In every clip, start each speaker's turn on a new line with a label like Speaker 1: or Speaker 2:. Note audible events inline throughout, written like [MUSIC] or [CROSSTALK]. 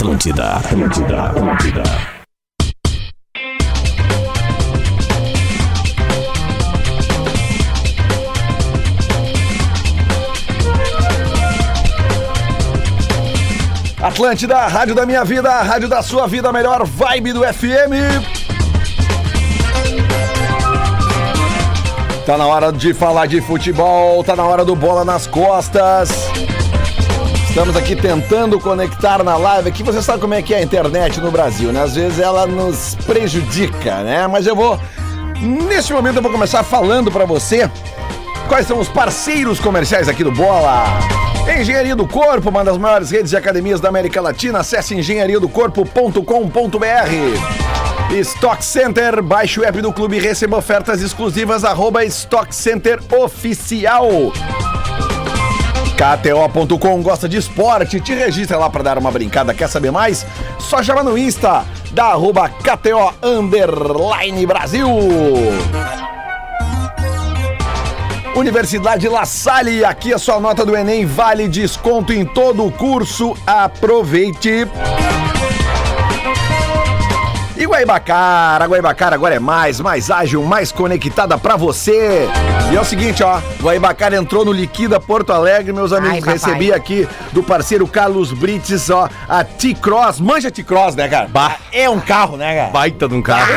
Speaker 1: Atlântida, Atlântida, Atlântida.
Speaker 2: Atlântida, rádio da minha vida, rádio da sua vida, melhor vibe do FM. Tá na hora de falar de futebol, tá na hora do bola nas costas. Estamos aqui tentando conectar na live. Aqui você sabe como é que é a internet no Brasil, né? Às vezes ela nos prejudica, né? Mas eu vou neste momento eu vou começar falando para você quais são os parceiros comerciais aqui do Bola. Engenharia do Corpo, uma das maiores redes de academias da América Latina. Acesse engenhariadocorpo.com.br. Stock Center, baixe o app do clube e receba ofertas exclusivas, arroba Stock Center Oficial. KTO.com gosta de esporte, te registra lá para dar uma brincada, quer saber mais? Só chama no Insta, da arroba KTO Underline Brasil. Universidade La Salle, aqui a sua nota do Enem vale desconto em todo o curso. Aproveite. E Guaibacara, Guaibacara agora é mais, mais ágil, mais conectada pra você. E é o seguinte, ó, Guaibacara entrou no Liquida Porto Alegre, meus amigos,
Speaker 3: papai.
Speaker 2: recebi aqui do parceiro Carlos Brites, ó, a T-Cross, manja T-Cross, né, cara?
Speaker 4: Bah.
Speaker 2: É um carro, né, cara?
Speaker 4: Baita de um carro.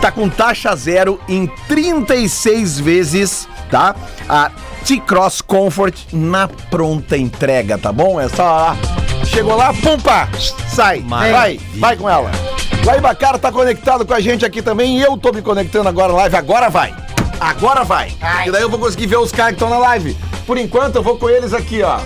Speaker 2: Tá com taxa zero em 36 vezes, tá? A T-Cross Comfort na pronta entrega, tá bom? É só lá. Chegou lá, pumpa! Sai,
Speaker 4: Maravilha.
Speaker 2: vai, vai com ela. Guaibacara tá conectado com a gente aqui também e eu tô me conectando agora na live. Agora vai! Agora vai! E daí eu vou conseguir ver os caras que estão na live. Por enquanto eu vou com eles aqui, ó.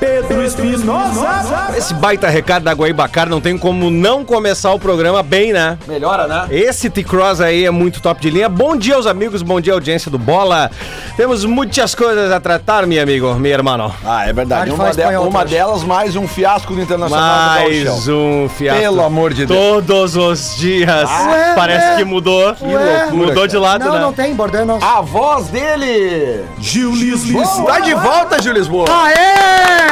Speaker 5: Pedro Espinosa.
Speaker 4: Esse baita recado da Guaibacara não tem como não começar o programa bem, né?
Speaker 2: Melhora, né?
Speaker 4: Esse T-Cross aí é muito top de linha. Bom dia aos amigos, bom dia audiência do Bola. Temos muitas coisas a tratar, meu amigo, meu irmão.
Speaker 2: Ah, é verdade. Uma, de-
Speaker 3: espanhol,
Speaker 2: uma delas, mais um fiasco do Internacional do
Speaker 4: Mais
Speaker 2: Gauchão.
Speaker 4: um fiasco.
Speaker 2: Pelo amor de Deus.
Speaker 4: Todos os dias.
Speaker 3: Ué,
Speaker 4: Parece
Speaker 3: ué.
Speaker 4: que mudou.
Speaker 3: Que loucura,
Speaker 4: Mudou de lado,
Speaker 3: Não,
Speaker 4: né?
Speaker 3: não tem, bordão não.
Speaker 2: A voz dele
Speaker 5: Gil Lisboa.
Speaker 2: está de volta, Gil Lisboa.
Speaker 3: Aê!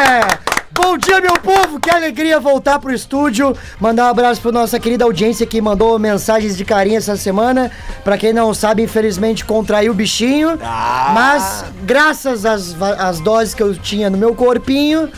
Speaker 3: Bom dia, meu povo! Que alegria voltar pro estúdio. Mandar um abraço pra nossa querida audiência que mandou mensagens de carinho essa semana. Pra quem não sabe, infelizmente contraiu o bichinho.
Speaker 2: Ah.
Speaker 3: Mas, graças às, às doses que eu tinha no meu corpinho.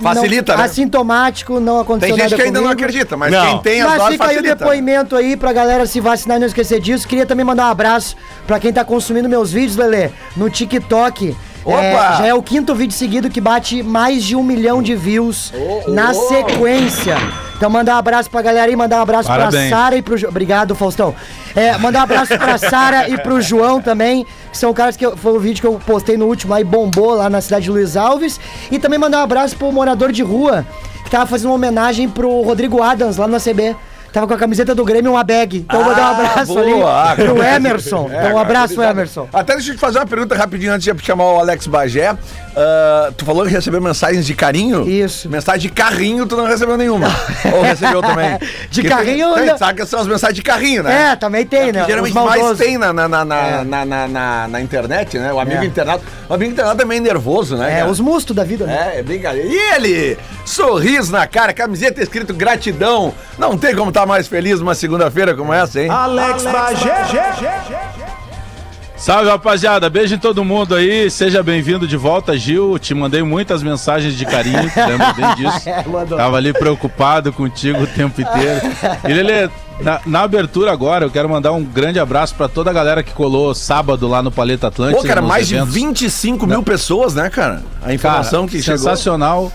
Speaker 2: Facilita,
Speaker 3: não,
Speaker 2: né?
Speaker 3: Assintomático, não aconteceu
Speaker 2: Tem gente
Speaker 3: nada
Speaker 2: que ainda não
Speaker 3: comigo.
Speaker 2: acredita, mas
Speaker 4: Não.
Speaker 2: quem tem as
Speaker 3: Mas
Speaker 2: doses
Speaker 3: fica aí o depoimento aí pra galera se vacinar e não esquecer disso. Queria também mandar um abraço pra quem tá consumindo meus vídeos, Lelê, no TikTok.
Speaker 2: Opa!
Speaker 3: É, já é o quinto vídeo seguido que bate mais de um milhão de views na sequência. Então mandar um abraço pra galera aí, mandar um abraço
Speaker 5: Parabéns.
Speaker 3: pra Sara e pro... Jo- Obrigado, Faustão. É, mandar um abraço pra Sara e pro João também, que são caras que eu- foi o vídeo que eu postei no último aí, bombou lá na cidade de Luiz Alves. E também mandar um abraço pro morador de rua, que tava fazendo uma homenagem pro Rodrigo Adams lá no ACB. Tava com a camiseta do Grêmio e uma bag. Então
Speaker 2: Ah,
Speaker 3: mandar [LAUGHS] um abraço ali
Speaker 2: boa.
Speaker 3: pro Emerson.
Speaker 2: É,
Speaker 3: então um
Speaker 2: cara,
Speaker 3: abraço,
Speaker 2: obrigado.
Speaker 3: Emerson.
Speaker 2: Até deixa eu te fazer uma pergunta rapidinho antes de chamar o Alex Bagé. Ah, tu falou que recebeu mensagens de carinho?
Speaker 3: Isso.
Speaker 2: Mensagem de carrinho, tu não recebeu nenhuma. Ou recebeu também? [LAUGHS]
Speaker 3: De
Speaker 2: Porque
Speaker 3: carrinho,
Speaker 2: Tem, sabe que são as mensagens de carrinho, né?
Speaker 3: É, também tem, né?
Speaker 2: Que geralmente mais tem na, na, na, na,
Speaker 3: É.
Speaker 2: na, na, na- na internet, né? O amigo
Speaker 3: É.
Speaker 2: internado. O amigo internado é meio nervoso, né?
Speaker 3: É,
Speaker 2: cara?
Speaker 3: os mustos da vida, né?
Speaker 2: É, é brincadeira. E ele? Sorriso na cara, camiseta escrito gratidão. Não tem como estar mais feliz numa segunda-feira como essa, hein?
Speaker 5: Alex Bagé.
Speaker 6: Salve rapaziada, beijo em todo mundo aí, seja bem-vindo de volta, Gil. Te mandei muitas mensagens de carinho, [LAUGHS] lembra bem disso?
Speaker 3: É, mandou.
Speaker 6: Tava ali preocupado contigo o tempo inteiro. E Lelê, na, na abertura agora, eu quero mandar um grande abraço pra toda a galera que colou sábado lá no Paleta Atlântico.
Speaker 2: Pô, cara, mais de
Speaker 6: eventos.
Speaker 2: 25 mil pessoas, né, cara? A informação
Speaker 6: Cara,
Speaker 2: que chegou.
Speaker 6: sensacional.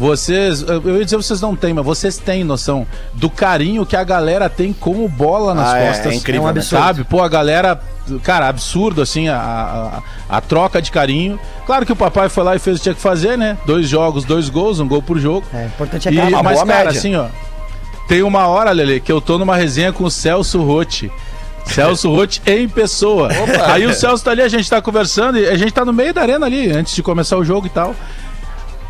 Speaker 6: Vocês, eu ia dizer vocês não têm, mas vocês têm noção do carinho que a galera tem com o bola nas
Speaker 2: Ah, é,
Speaker 6: costas.
Speaker 2: é incrível,
Speaker 3: É um
Speaker 2: né?
Speaker 3: absurdo.
Speaker 6: Sabe? Pô, a galera, cara, absurdo assim a, a, a troca de carinho. Claro que o papai foi lá e fez o que tinha que fazer, né? Dois jogos, dois gols, um gol por jogo.
Speaker 3: É, importante é
Speaker 6: E,
Speaker 2: uma
Speaker 6: mas,
Speaker 2: boa
Speaker 6: cara,
Speaker 2: média.
Speaker 6: assim, ó. Tem uma hora, Lele, que eu tô numa resenha com o Celso Rotti. Celso [LAUGHS] Rotti em pessoa. Aí o Celso tá ali, a gente tá conversando e a gente tá no meio da arena ali, antes de começar o jogo e tal.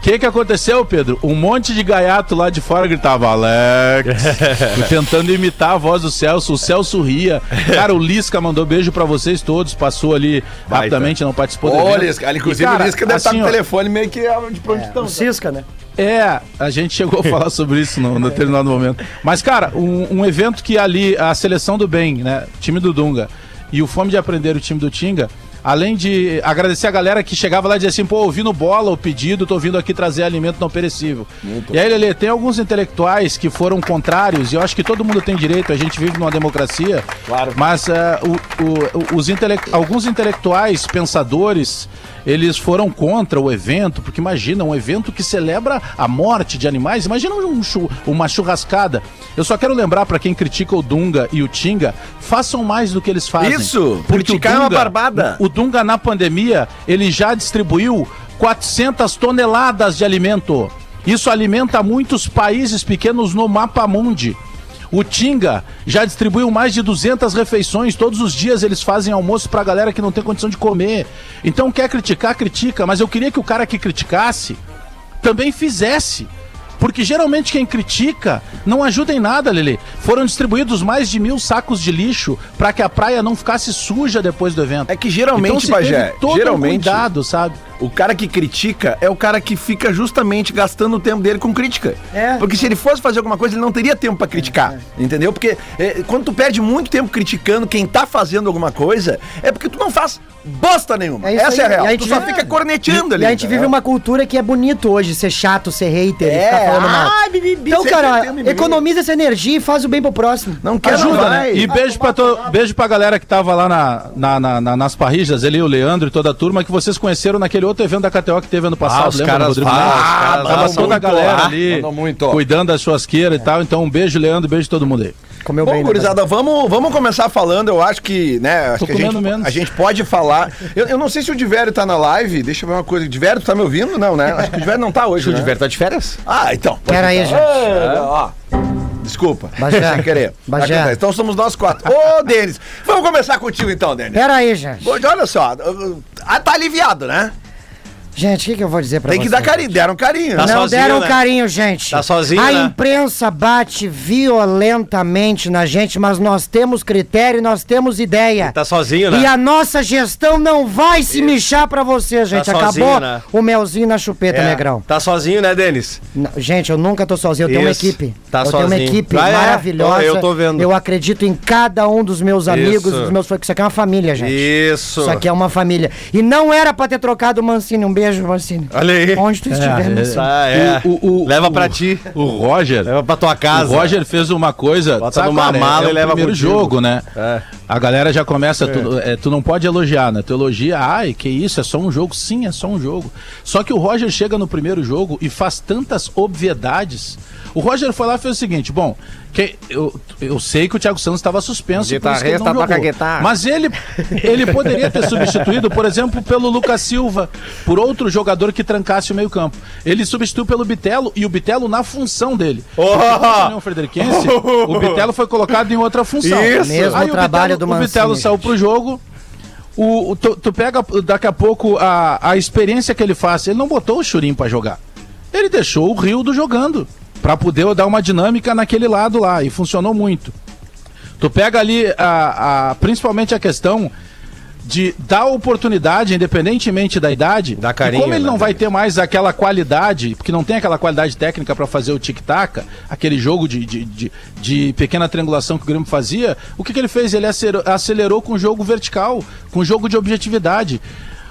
Speaker 6: O que que aconteceu, Pedro? Um monte de gaiato lá de fora gritava Alex, [LAUGHS] tentando imitar a voz do Celso. O Celso ria. Cara, o Lisca mandou beijo pra vocês todos, passou ali rapidamente, não participou do
Speaker 2: Ô. Lisca, ali, inclusive
Speaker 6: E, cara,
Speaker 2: o Lisca deve estar
Speaker 6: assim,
Speaker 2: no
Speaker 6: ó,
Speaker 2: telefone meio que ah, de prontidão.
Speaker 3: O Cisca, né?
Speaker 6: É, a gente chegou a falar sobre isso no, no determinado momento. Mas, cara, um, um evento que ali, a seleção do bem, né? Time do Dunga e o Fome de Aprender, o time do Tinga, além de agradecer a galera que chegava lá e dizia assim, pô, ouvindo bola o pedido, tô vindo aqui trazer alimento não perecível. E aí, Lelê, tem alguns intelectuais que foram contrários, e eu acho que todo mundo tem direito, a gente vive numa democracia,
Speaker 2: Claro.
Speaker 6: mas eh, o- o- os intele- alguns intelectuais, pensadores, eles foram contra o evento, porque imagina, um evento que celebra a morte de animais, imagina um chu- uma churrascada. Eu só quero lembrar pra quem critica o Dunga e o Tinga, façam mais do que eles fazem.
Speaker 2: Isso,
Speaker 6: porque
Speaker 2: criticar é uma barbada.
Speaker 6: O Dunga na pandemia, ele já distribuiu 400 toneladas de alimento. Isso alimenta muitos países pequenos no mapa mundi. O Tinga já distribuiu mais de 200 refeições. Todos os dias eles fazem almoço pra galera que não tem condição de comer. Então quer criticar, critica. Mas eu queria que o cara que criticasse também fizesse. Porque geralmente quem critica não ajuda em nada, Lele. Foram distribuídos mais de mil sacos de lixo para que a praia não ficasse suja depois do evento.
Speaker 2: É que geralmente,
Speaker 6: então, todo
Speaker 2: geralmente-
Speaker 6: um cuidado, sabe?
Speaker 2: O cara que critica é o cara que fica justamente gastando o tempo dele com crítica.
Speaker 3: É.
Speaker 2: Porque se ele fosse fazer alguma coisa, ele não teria tempo pra criticar. Entendeu? Porque é, quando tu perde muito tempo criticando quem tá fazendo alguma coisa, é porque tu não faz bosta nenhuma.
Speaker 3: É isso
Speaker 2: Essa é
Speaker 3: aí.
Speaker 2: a real.
Speaker 3: A
Speaker 2: Tu só fica corneteando ali.
Speaker 3: E a gente vive uma cultura que é bonito hoje, ser chato, ser hater,
Speaker 2: É,
Speaker 3: ficar falando mal.
Speaker 2: ah, bibibi,
Speaker 3: então,
Speaker 2: sempre
Speaker 3: cara, economiza essa energia e faz o bem pro próximo.
Speaker 2: Não quer,
Speaker 6: Ajuda,
Speaker 2: não
Speaker 6: né? E beijo pra, to... beijo pra galera que tava lá na, na- na- na- nas parrijas, ele, o Leandro e toda a turma, que vocês conheceram naquele outro evento da KTO que teve ano passado,
Speaker 4: Ah, os
Speaker 6: lembra,
Speaker 4: caras
Speaker 6: Rodrigo Tava toda a galera
Speaker 2: lá,
Speaker 6: ali,
Speaker 2: muito.
Speaker 6: cuidando das suas queiras e tal. Então, um beijo, Leandro, beijo todo mundo aí.
Speaker 3: Comeu
Speaker 2: Bom,
Speaker 3: bem, né,
Speaker 2: gurizada, vamos, vamos começar falando. Eu acho que, né, acho
Speaker 6: Tô
Speaker 2: que a gente,
Speaker 6: comendo menos.
Speaker 2: a gente pode falar. Eu, eu não sei se o Divério tá na live. Deixa eu ver uma coisa. Divério, tu tá me ouvindo? Não, né? Acho que o Divério não tá hoje.
Speaker 4: O
Speaker 2: né?
Speaker 4: Diverto tá de férias?
Speaker 2: Ah, então.
Speaker 3: Pera aí, gente.
Speaker 2: É, ó. Desculpa,
Speaker 3: Bagé. [LAUGHS]
Speaker 2: sem querer. Acontece. Então somos nós quatro. Ô, Denis, vamos começar contigo então, Denis.
Speaker 3: Pera aí, gente.
Speaker 2: Olha só, ah, tá aliviado, né?
Speaker 3: Gente, o que, que eu vou dizer pra
Speaker 2: Tem que
Speaker 3: vocês?
Speaker 2: dar carinho, deram carinho.
Speaker 4: Tá
Speaker 2: né?
Speaker 3: Não
Speaker 4: sozinho,
Speaker 3: deram
Speaker 4: né?
Speaker 3: carinho, gente.
Speaker 4: Tá sozinho,
Speaker 3: A
Speaker 4: né?
Speaker 3: imprensa bate violentamente na gente, mas nós temos critério, nós temos ideia.
Speaker 4: Tá sozinho, né?
Speaker 3: E a nossa gestão não vai se mexer pra você, gente.
Speaker 4: sozinho,
Speaker 3: Acabou
Speaker 4: né?
Speaker 3: o melzinho na chupeta,
Speaker 4: É.
Speaker 3: negrão.
Speaker 4: Tá sozinho, né, Denis?
Speaker 3: Não, gente, eu nunca tô sozinho, eu tenho uma
Speaker 4: Isso.
Speaker 3: equipe.
Speaker 4: Tá
Speaker 3: eu tenho uma
Speaker 4: sozinho.
Speaker 3: equipe
Speaker 4: Ah, é?
Speaker 3: maravilhosa.
Speaker 4: Eu tô vendo.
Speaker 3: Eu acredito em cada um dos meus amigos,
Speaker 4: Isso.
Speaker 3: dos meus fãs. Isso aqui é uma família, gente.
Speaker 4: Isso.
Speaker 3: Isso aqui é uma família. E não era pra ter trocado o Mancini. Um beijo, Mancini.
Speaker 4: Olha aí.
Speaker 3: Onde tu estiver, Mancini.
Speaker 4: Tá, é.
Speaker 6: O- o- o-
Speaker 4: Leva
Speaker 6: o-
Speaker 4: pra ti.
Speaker 6: O Roger.
Speaker 4: Leva pra tua casa.
Speaker 6: O Roger fez uma coisa.
Speaker 4: Bota numa mala
Speaker 6: é
Speaker 4: e
Speaker 6: o
Speaker 4: leva
Speaker 6: primeiro
Speaker 4: contigo.
Speaker 6: jogo, né?
Speaker 4: É.
Speaker 6: A galera já começa. Tu, é, tu não pode elogiar, né? Tu elogia, ai, que isso, é só um jogo. Sim, é só um jogo. Só que o Roger chega no primeiro jogo e faz tantas obviedades. O Roger foi lá e fez o seguinte: bom, que eu, eu sei que o Thiago Santos estava suspenso. Por isso que ele não
Speaker 4: toca
Speaker 6: jogou.
Speaker 4: guitarra.
Speaker 6: Mas ele, ele poderia ter substituído, por exemplo, pelo Lucas Silva, por outro jogador que trancasse o meio-campo. Ele substituiu pelo Bitelo e o Bitelo na função dele.
Speaker 4: Oh!
Speaker 6: O Frederiquense, [LAUGHS] o Bitelo foi colocado em outra função.
Speaker 3: Isso. Mesmo
Speaker 6: Aí o
Speaker 3: trabalho
Speaker 6: Bitelo,
Speaker 3: do
Speaker 6: O Bitelo
Speaker 3: Mancini,
Speaker 6: saiu pro jogo. O, o- tu, tu pega daqui a pouco a, a experiência que ele faz. Ele não botou o Churim pra jogar. Ele deixou o Rildo jogando. Pra poder dar uma dinâmica naquele lado lá. E funcionou muito. Tu pega ali, a, a- principalmente a questão de dar oportunidade, independentemente da idade. E
Speaker 4: carinho,
Speaker 6: como ele
Speaker 4: né,
Speaker 6: não vai ter mais aquela qualidade, porque não tem aquela qualidade técnica para fazer o tic-tac, aquele jogo de, de, de, de pequena triangulação que o Grêmio fazia, o que, que ele fez? Ele acelerou, acelerou com o jogo vertical, com o jogo de objetividade.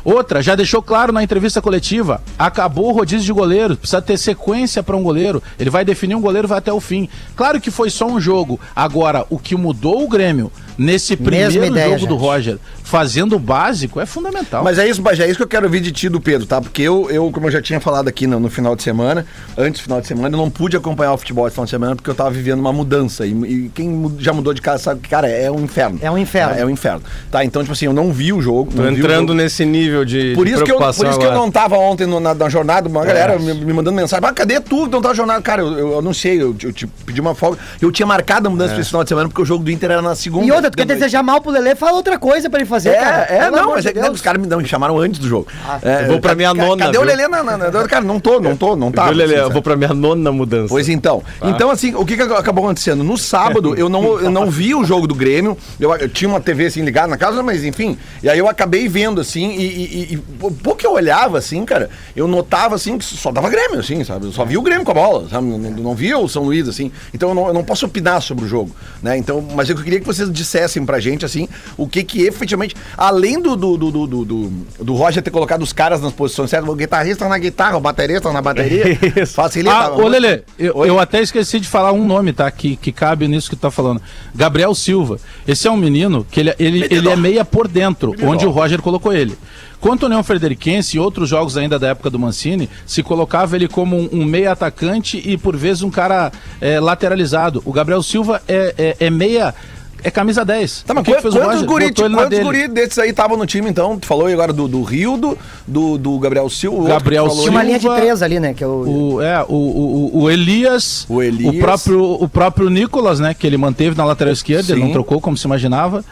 Speaker 6: Outra, já deixou claro na entrevista coletiva, acabou o rodízio de goleiro, precisa ter sequência para um goleiro. Ele vai definir um goleiro vai até o fim. Claro que foi só um jogo. Agora, o que mudou o Grêmio nesse primeiro
Speaker 3: ideia,
Speaker 6: jogo do
Speaker 3: gente.
Speaker 6: Roger, fazendo o básico, é fundamental.
Speaker 2: Mas é isso, é isso que eu quero ouvir de ti do Pedro, tá? Porque eu, eu como eu já tinha falado aqui no, no final de semana, antes do final de semana, eu não pude acompanhar o futebol esse final de semana porque eu tava vivendo uma mudança. E, e quem já mudou de casa sabe que, cara, é um inferno.
Speaker 3: É um inferno.
Speaker 2: É, um inferno. Tá, então, tipo assim, eu não vi o jogo.
Speaker 4: Tô entrando
Speaker 2: jogo.
Speaker 4: nesse nível de,
Speaker 2: Por
Speaker 4: de
Speaker 2: isso, que eu, por isso que eu não tava ontem no- na, na jornada, uma galera me, me mandando mensagem, mas cadê tu não tá na jornada? Cara, eu, eu, eu não sei, eu, eu te pedi uma folga. Eu tinha marcado a mudança pra esse final de semana, porque o jogo do Inter era na segunda.
Speaker 3: E outra, tu quer
Speaker 2: Depois-
Speaker 3: desejar mal pro Lelê, fala outra coisa pra ele fazer, cara.
Speaker 2: É, é,
Speaker 3: Pelo
Speaker 2: não, mas
Speaker 3: de
Speaker 2: é que
Speaker 3: Deus.
Speaker 2: os caras me, não, me chamaram antes do jogo. É,
Speaker 4: Eu vou pra minha
Speaker 2: ca-
Speaker 4: nona,
Speaker 2: Cadê o
Speaker 4: viu?
Speaker 2: Lelê? Não, não, não, cara, não tô, não tô, não tá.
Speaker 4: Viu, Lelê?
Speaker 2: assim,
Speaker 4: Eu vou pra minha nona mudança.
Speaker 2: Pois então. Então, assim, o que, que acabou acontecendo? No sábado, eu não, eu não vi o jogo do Grêmio. Eu, eu tinha uma TV assim ligada na casa, mas enfim. E aí eu acabei vendo, assim, e, e, e, pouco que eu olhava, assim, cara, eu notava assim que só dava Grêmio, assim, sabe? Eu só vi o Grêmio com a bola, sabe? Não, não, não via o São Luís, assim. Então eu não, eu não posso opinar sobre o jogo, né? Então, mas eu queria que vocês dissessem pra gente, assim, o que que efetivamente, além do, do, do, do, do, do- do Roger ter colocado os caras nas posições certas, o guitarrista na guitarra, o baterista na bateria, [LAUGHS] facilita.
Speaker 6: Ah, ô Lelê, eu, eu até esqueci de falar um nome, tá? Que, que cabe nisso que tu tá falando. Gabriel Silva. Esse é um menino que ele, ele, ele é meia por dentro, onde o Roger colocou ele. Quanto ao União Frederiquense e outros jogos ainda da época do Mancini, se colocava ele como um, um meia atacante e por vezes um cara é, lateralizado. O Gabriel Silva é, é, é meia. É camisa 10.
Speaker 2: Tá, mas
Speaker 6: O que que
Speaker 2: quantos,
Speaker 6: fez o Roger?
Speaker 2: guri,
Speaker 6: ele
Speaker 2: quantos guri desses aí estavam no time, então? Tu falou aí agora do, do Rio, do, do, do Gabriel Silva. o
Speaker 6: Gabriel
Speaker 2: falou
Speaker 3: Tinha uma linha de
Speaker 6: Silva-
Speaker 3: três ali, né? Que eu...
Speaker 6: O, é, o, o, o Elias,
Speaker 2: O Elias.
Speaker 6: próprio, o próprio Nicolas, né, que ele manteve na lateral esquerda, ele
Speaker 2: Sim.
Speaker 6: não trocou como se imaginava.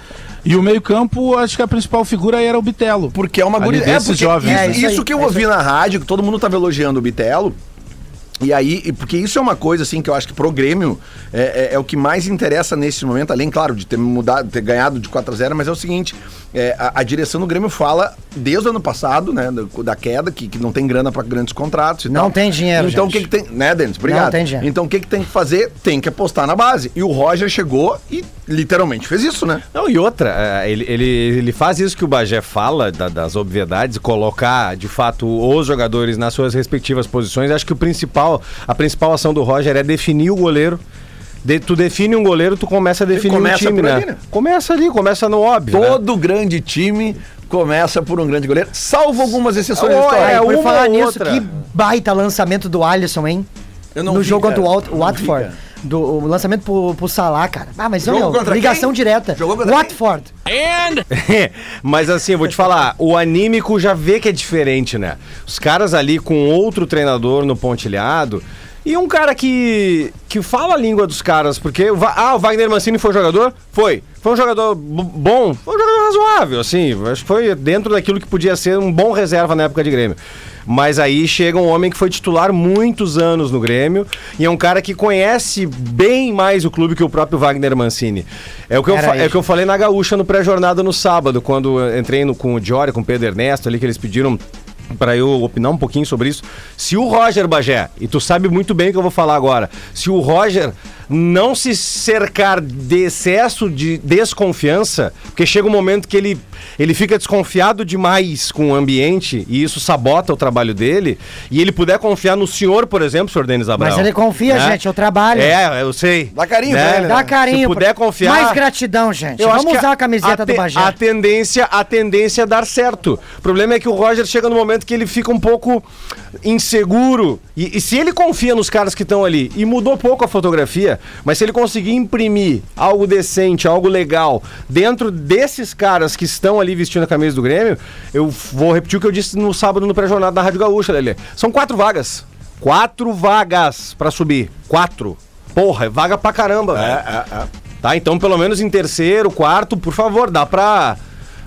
Speaker 6: E o meio-campo, acho que a principal figura aí era o Bitelo.
Speaker 2: Porque é uma
Speaker 6: Ali
Speaker 2: guri... É, porque
Speaker 6: jovens.
Speaker 2: isso,
Speaker 3: É, isso
Speaker 2: isso
Speaker 3: aí,
Speaker 2: que eu
Speaker 3: é
Speaker 2: ouvi na rádio, que todo mundo tava elogiando o Bitelo. E aí, porque isso é uma coisa assim que eu acho que pro Grêmio é, é- é o que mais interessa nesse momento, além, claro, de ter mudado, ter ganhado de 4 a 0 mas é o seguinte: é, a, a direção do Grêmio fala desde o ano passado, né, da, da queda, que, que não tem grana para grandes contratos e
Speaker 3: Não
Speaker 2: tal.
Speaker 3: tem dinheiro,
Speaker 2: Então o que, que tem. Né, Denis? Obrigado.
Speaker 3: Não tem dinheiro.
Speaker 2: Então o que, que tem que fazer? Tem que apostar na base. E o Roger chegou e literalmente fez isso, né?
Speaker 4: Não, e outra, é, ele, ele, ele faz isso que o Bagé fala, da- das obviedades, colocar de fato os jogadores nas suas respectivas posições. Acho que o principal, a principal ação do Roger é definir o goleiro. De- tu define um goleiro, tu começa a definir
Speaker 2: começa
Speaker 4: um time, né?
Speaker 2: ali, né?
Speaker 4: Começa ali, começa no óbvio. né?
Speaker 2: Todo grande time começa por um grande goleiro, salvo algumas exceções
Speaker 4: Oh,
Speaker 2: históricas.
Speaker 4: é,
Speaker 3: por
Speaker 4: uma
Speaker 3: falar
Speaker 4: ou
Speaker 3: nisso,
Speaker 4: outra.
Speaker 3: que baita lançamento do Alisson, hein?
Speaker 2: Eu não
Speaker 3: no
Speaker 2: vi,
Speaker 3: jogo
Speaker 2: cara.
Speaker 3: contra o Wat-
Speaker 2: Eu não vi,
Speaker 3: Watford. do, o lançamento pro, pro Salah, cara. Ah, mas
Speaker 2: Jogo
Speaker 3: meu, ligação
Speaker 2: quem?
Speaker 3: direta.
Speaker 2: Jogou contra?
Speaker 3: Watford. [LAUGHS]
Speaker 4: Mas assim, eu vou te falar, o anímico já vê que é diferente, né? Os caras ali com outro treinador no pontilhado e um cara que que fala a língua dos caras, porque ah, o Wagner Mancini foi jogador? Foi. Foi um jogador bom, foi um jogador razoável, assim, acho que foi dentro daquilo que podia ser um bom reserva na época de Grêmio. Mas aí chega um homem que foi titular muitos anos no Grêmio e é um cara que conhece bem mais o clube que o próprio Wagner Mancini. É o que, eu, é o que eu falei na Gaúcha no pré-jornada no sábado, quando eu entrei no, com o Diori, com o Pedro Ernesto ali, que eles pediram para eu opinar um pouquinho sobre isso. Se o Roger Bagé, e tu sabe muito bem o que eu vou falar agora, se o Roger não se cercar de excesso de desconfiança, porque chega um momento que ele, ele fica desconfiado demais com o ambiente e isso sabota o trabalho dele, e ele puder confiar no senhor, por exemplo, senhor Denis Abraão.
Speaker 3: Mas ele confia,
Speaker 4: né?
Speaker 3: gente, eu trabalho.
Speaker 4: É, eu sei.
Speaker 2: Dá carinho pra ele,
Speaker 3: Dá
Speaker 2: né?
Speaker 3: carinho.
Speaker 4: Se puder confiar.
Speaker 3: Mais gratidão, gente.
Speaker 4: Eu
Speaker 3: Vamos usar a camiseta
Speaker 4: te-
Speaker 3: do Bagé.
Speaker 4: A tendência, a tendência é dar certo. O problema é que o Roger chega no momento que ele fica um pouco inseguro. E, e se ele confia nos caras que estão ali, e mudou pouco a fotografia, mas se ele conseguir imprimir algo decente, algo legal, dentro desses caras que estão ali vestindo a camisa do Grêmio, eu vou repetir o que eu disse no sábado no pré-jornada da Rádio Gaúcha, Lelê. São quatro vagas. Quatro vagas pra subir. Quatro. Porra, é vaga pra caramba, velho.
Speaker 2: É, é, é.
Speaker 4: Tá, então pelo menos em terceiro, quarto, por favor, dá pra.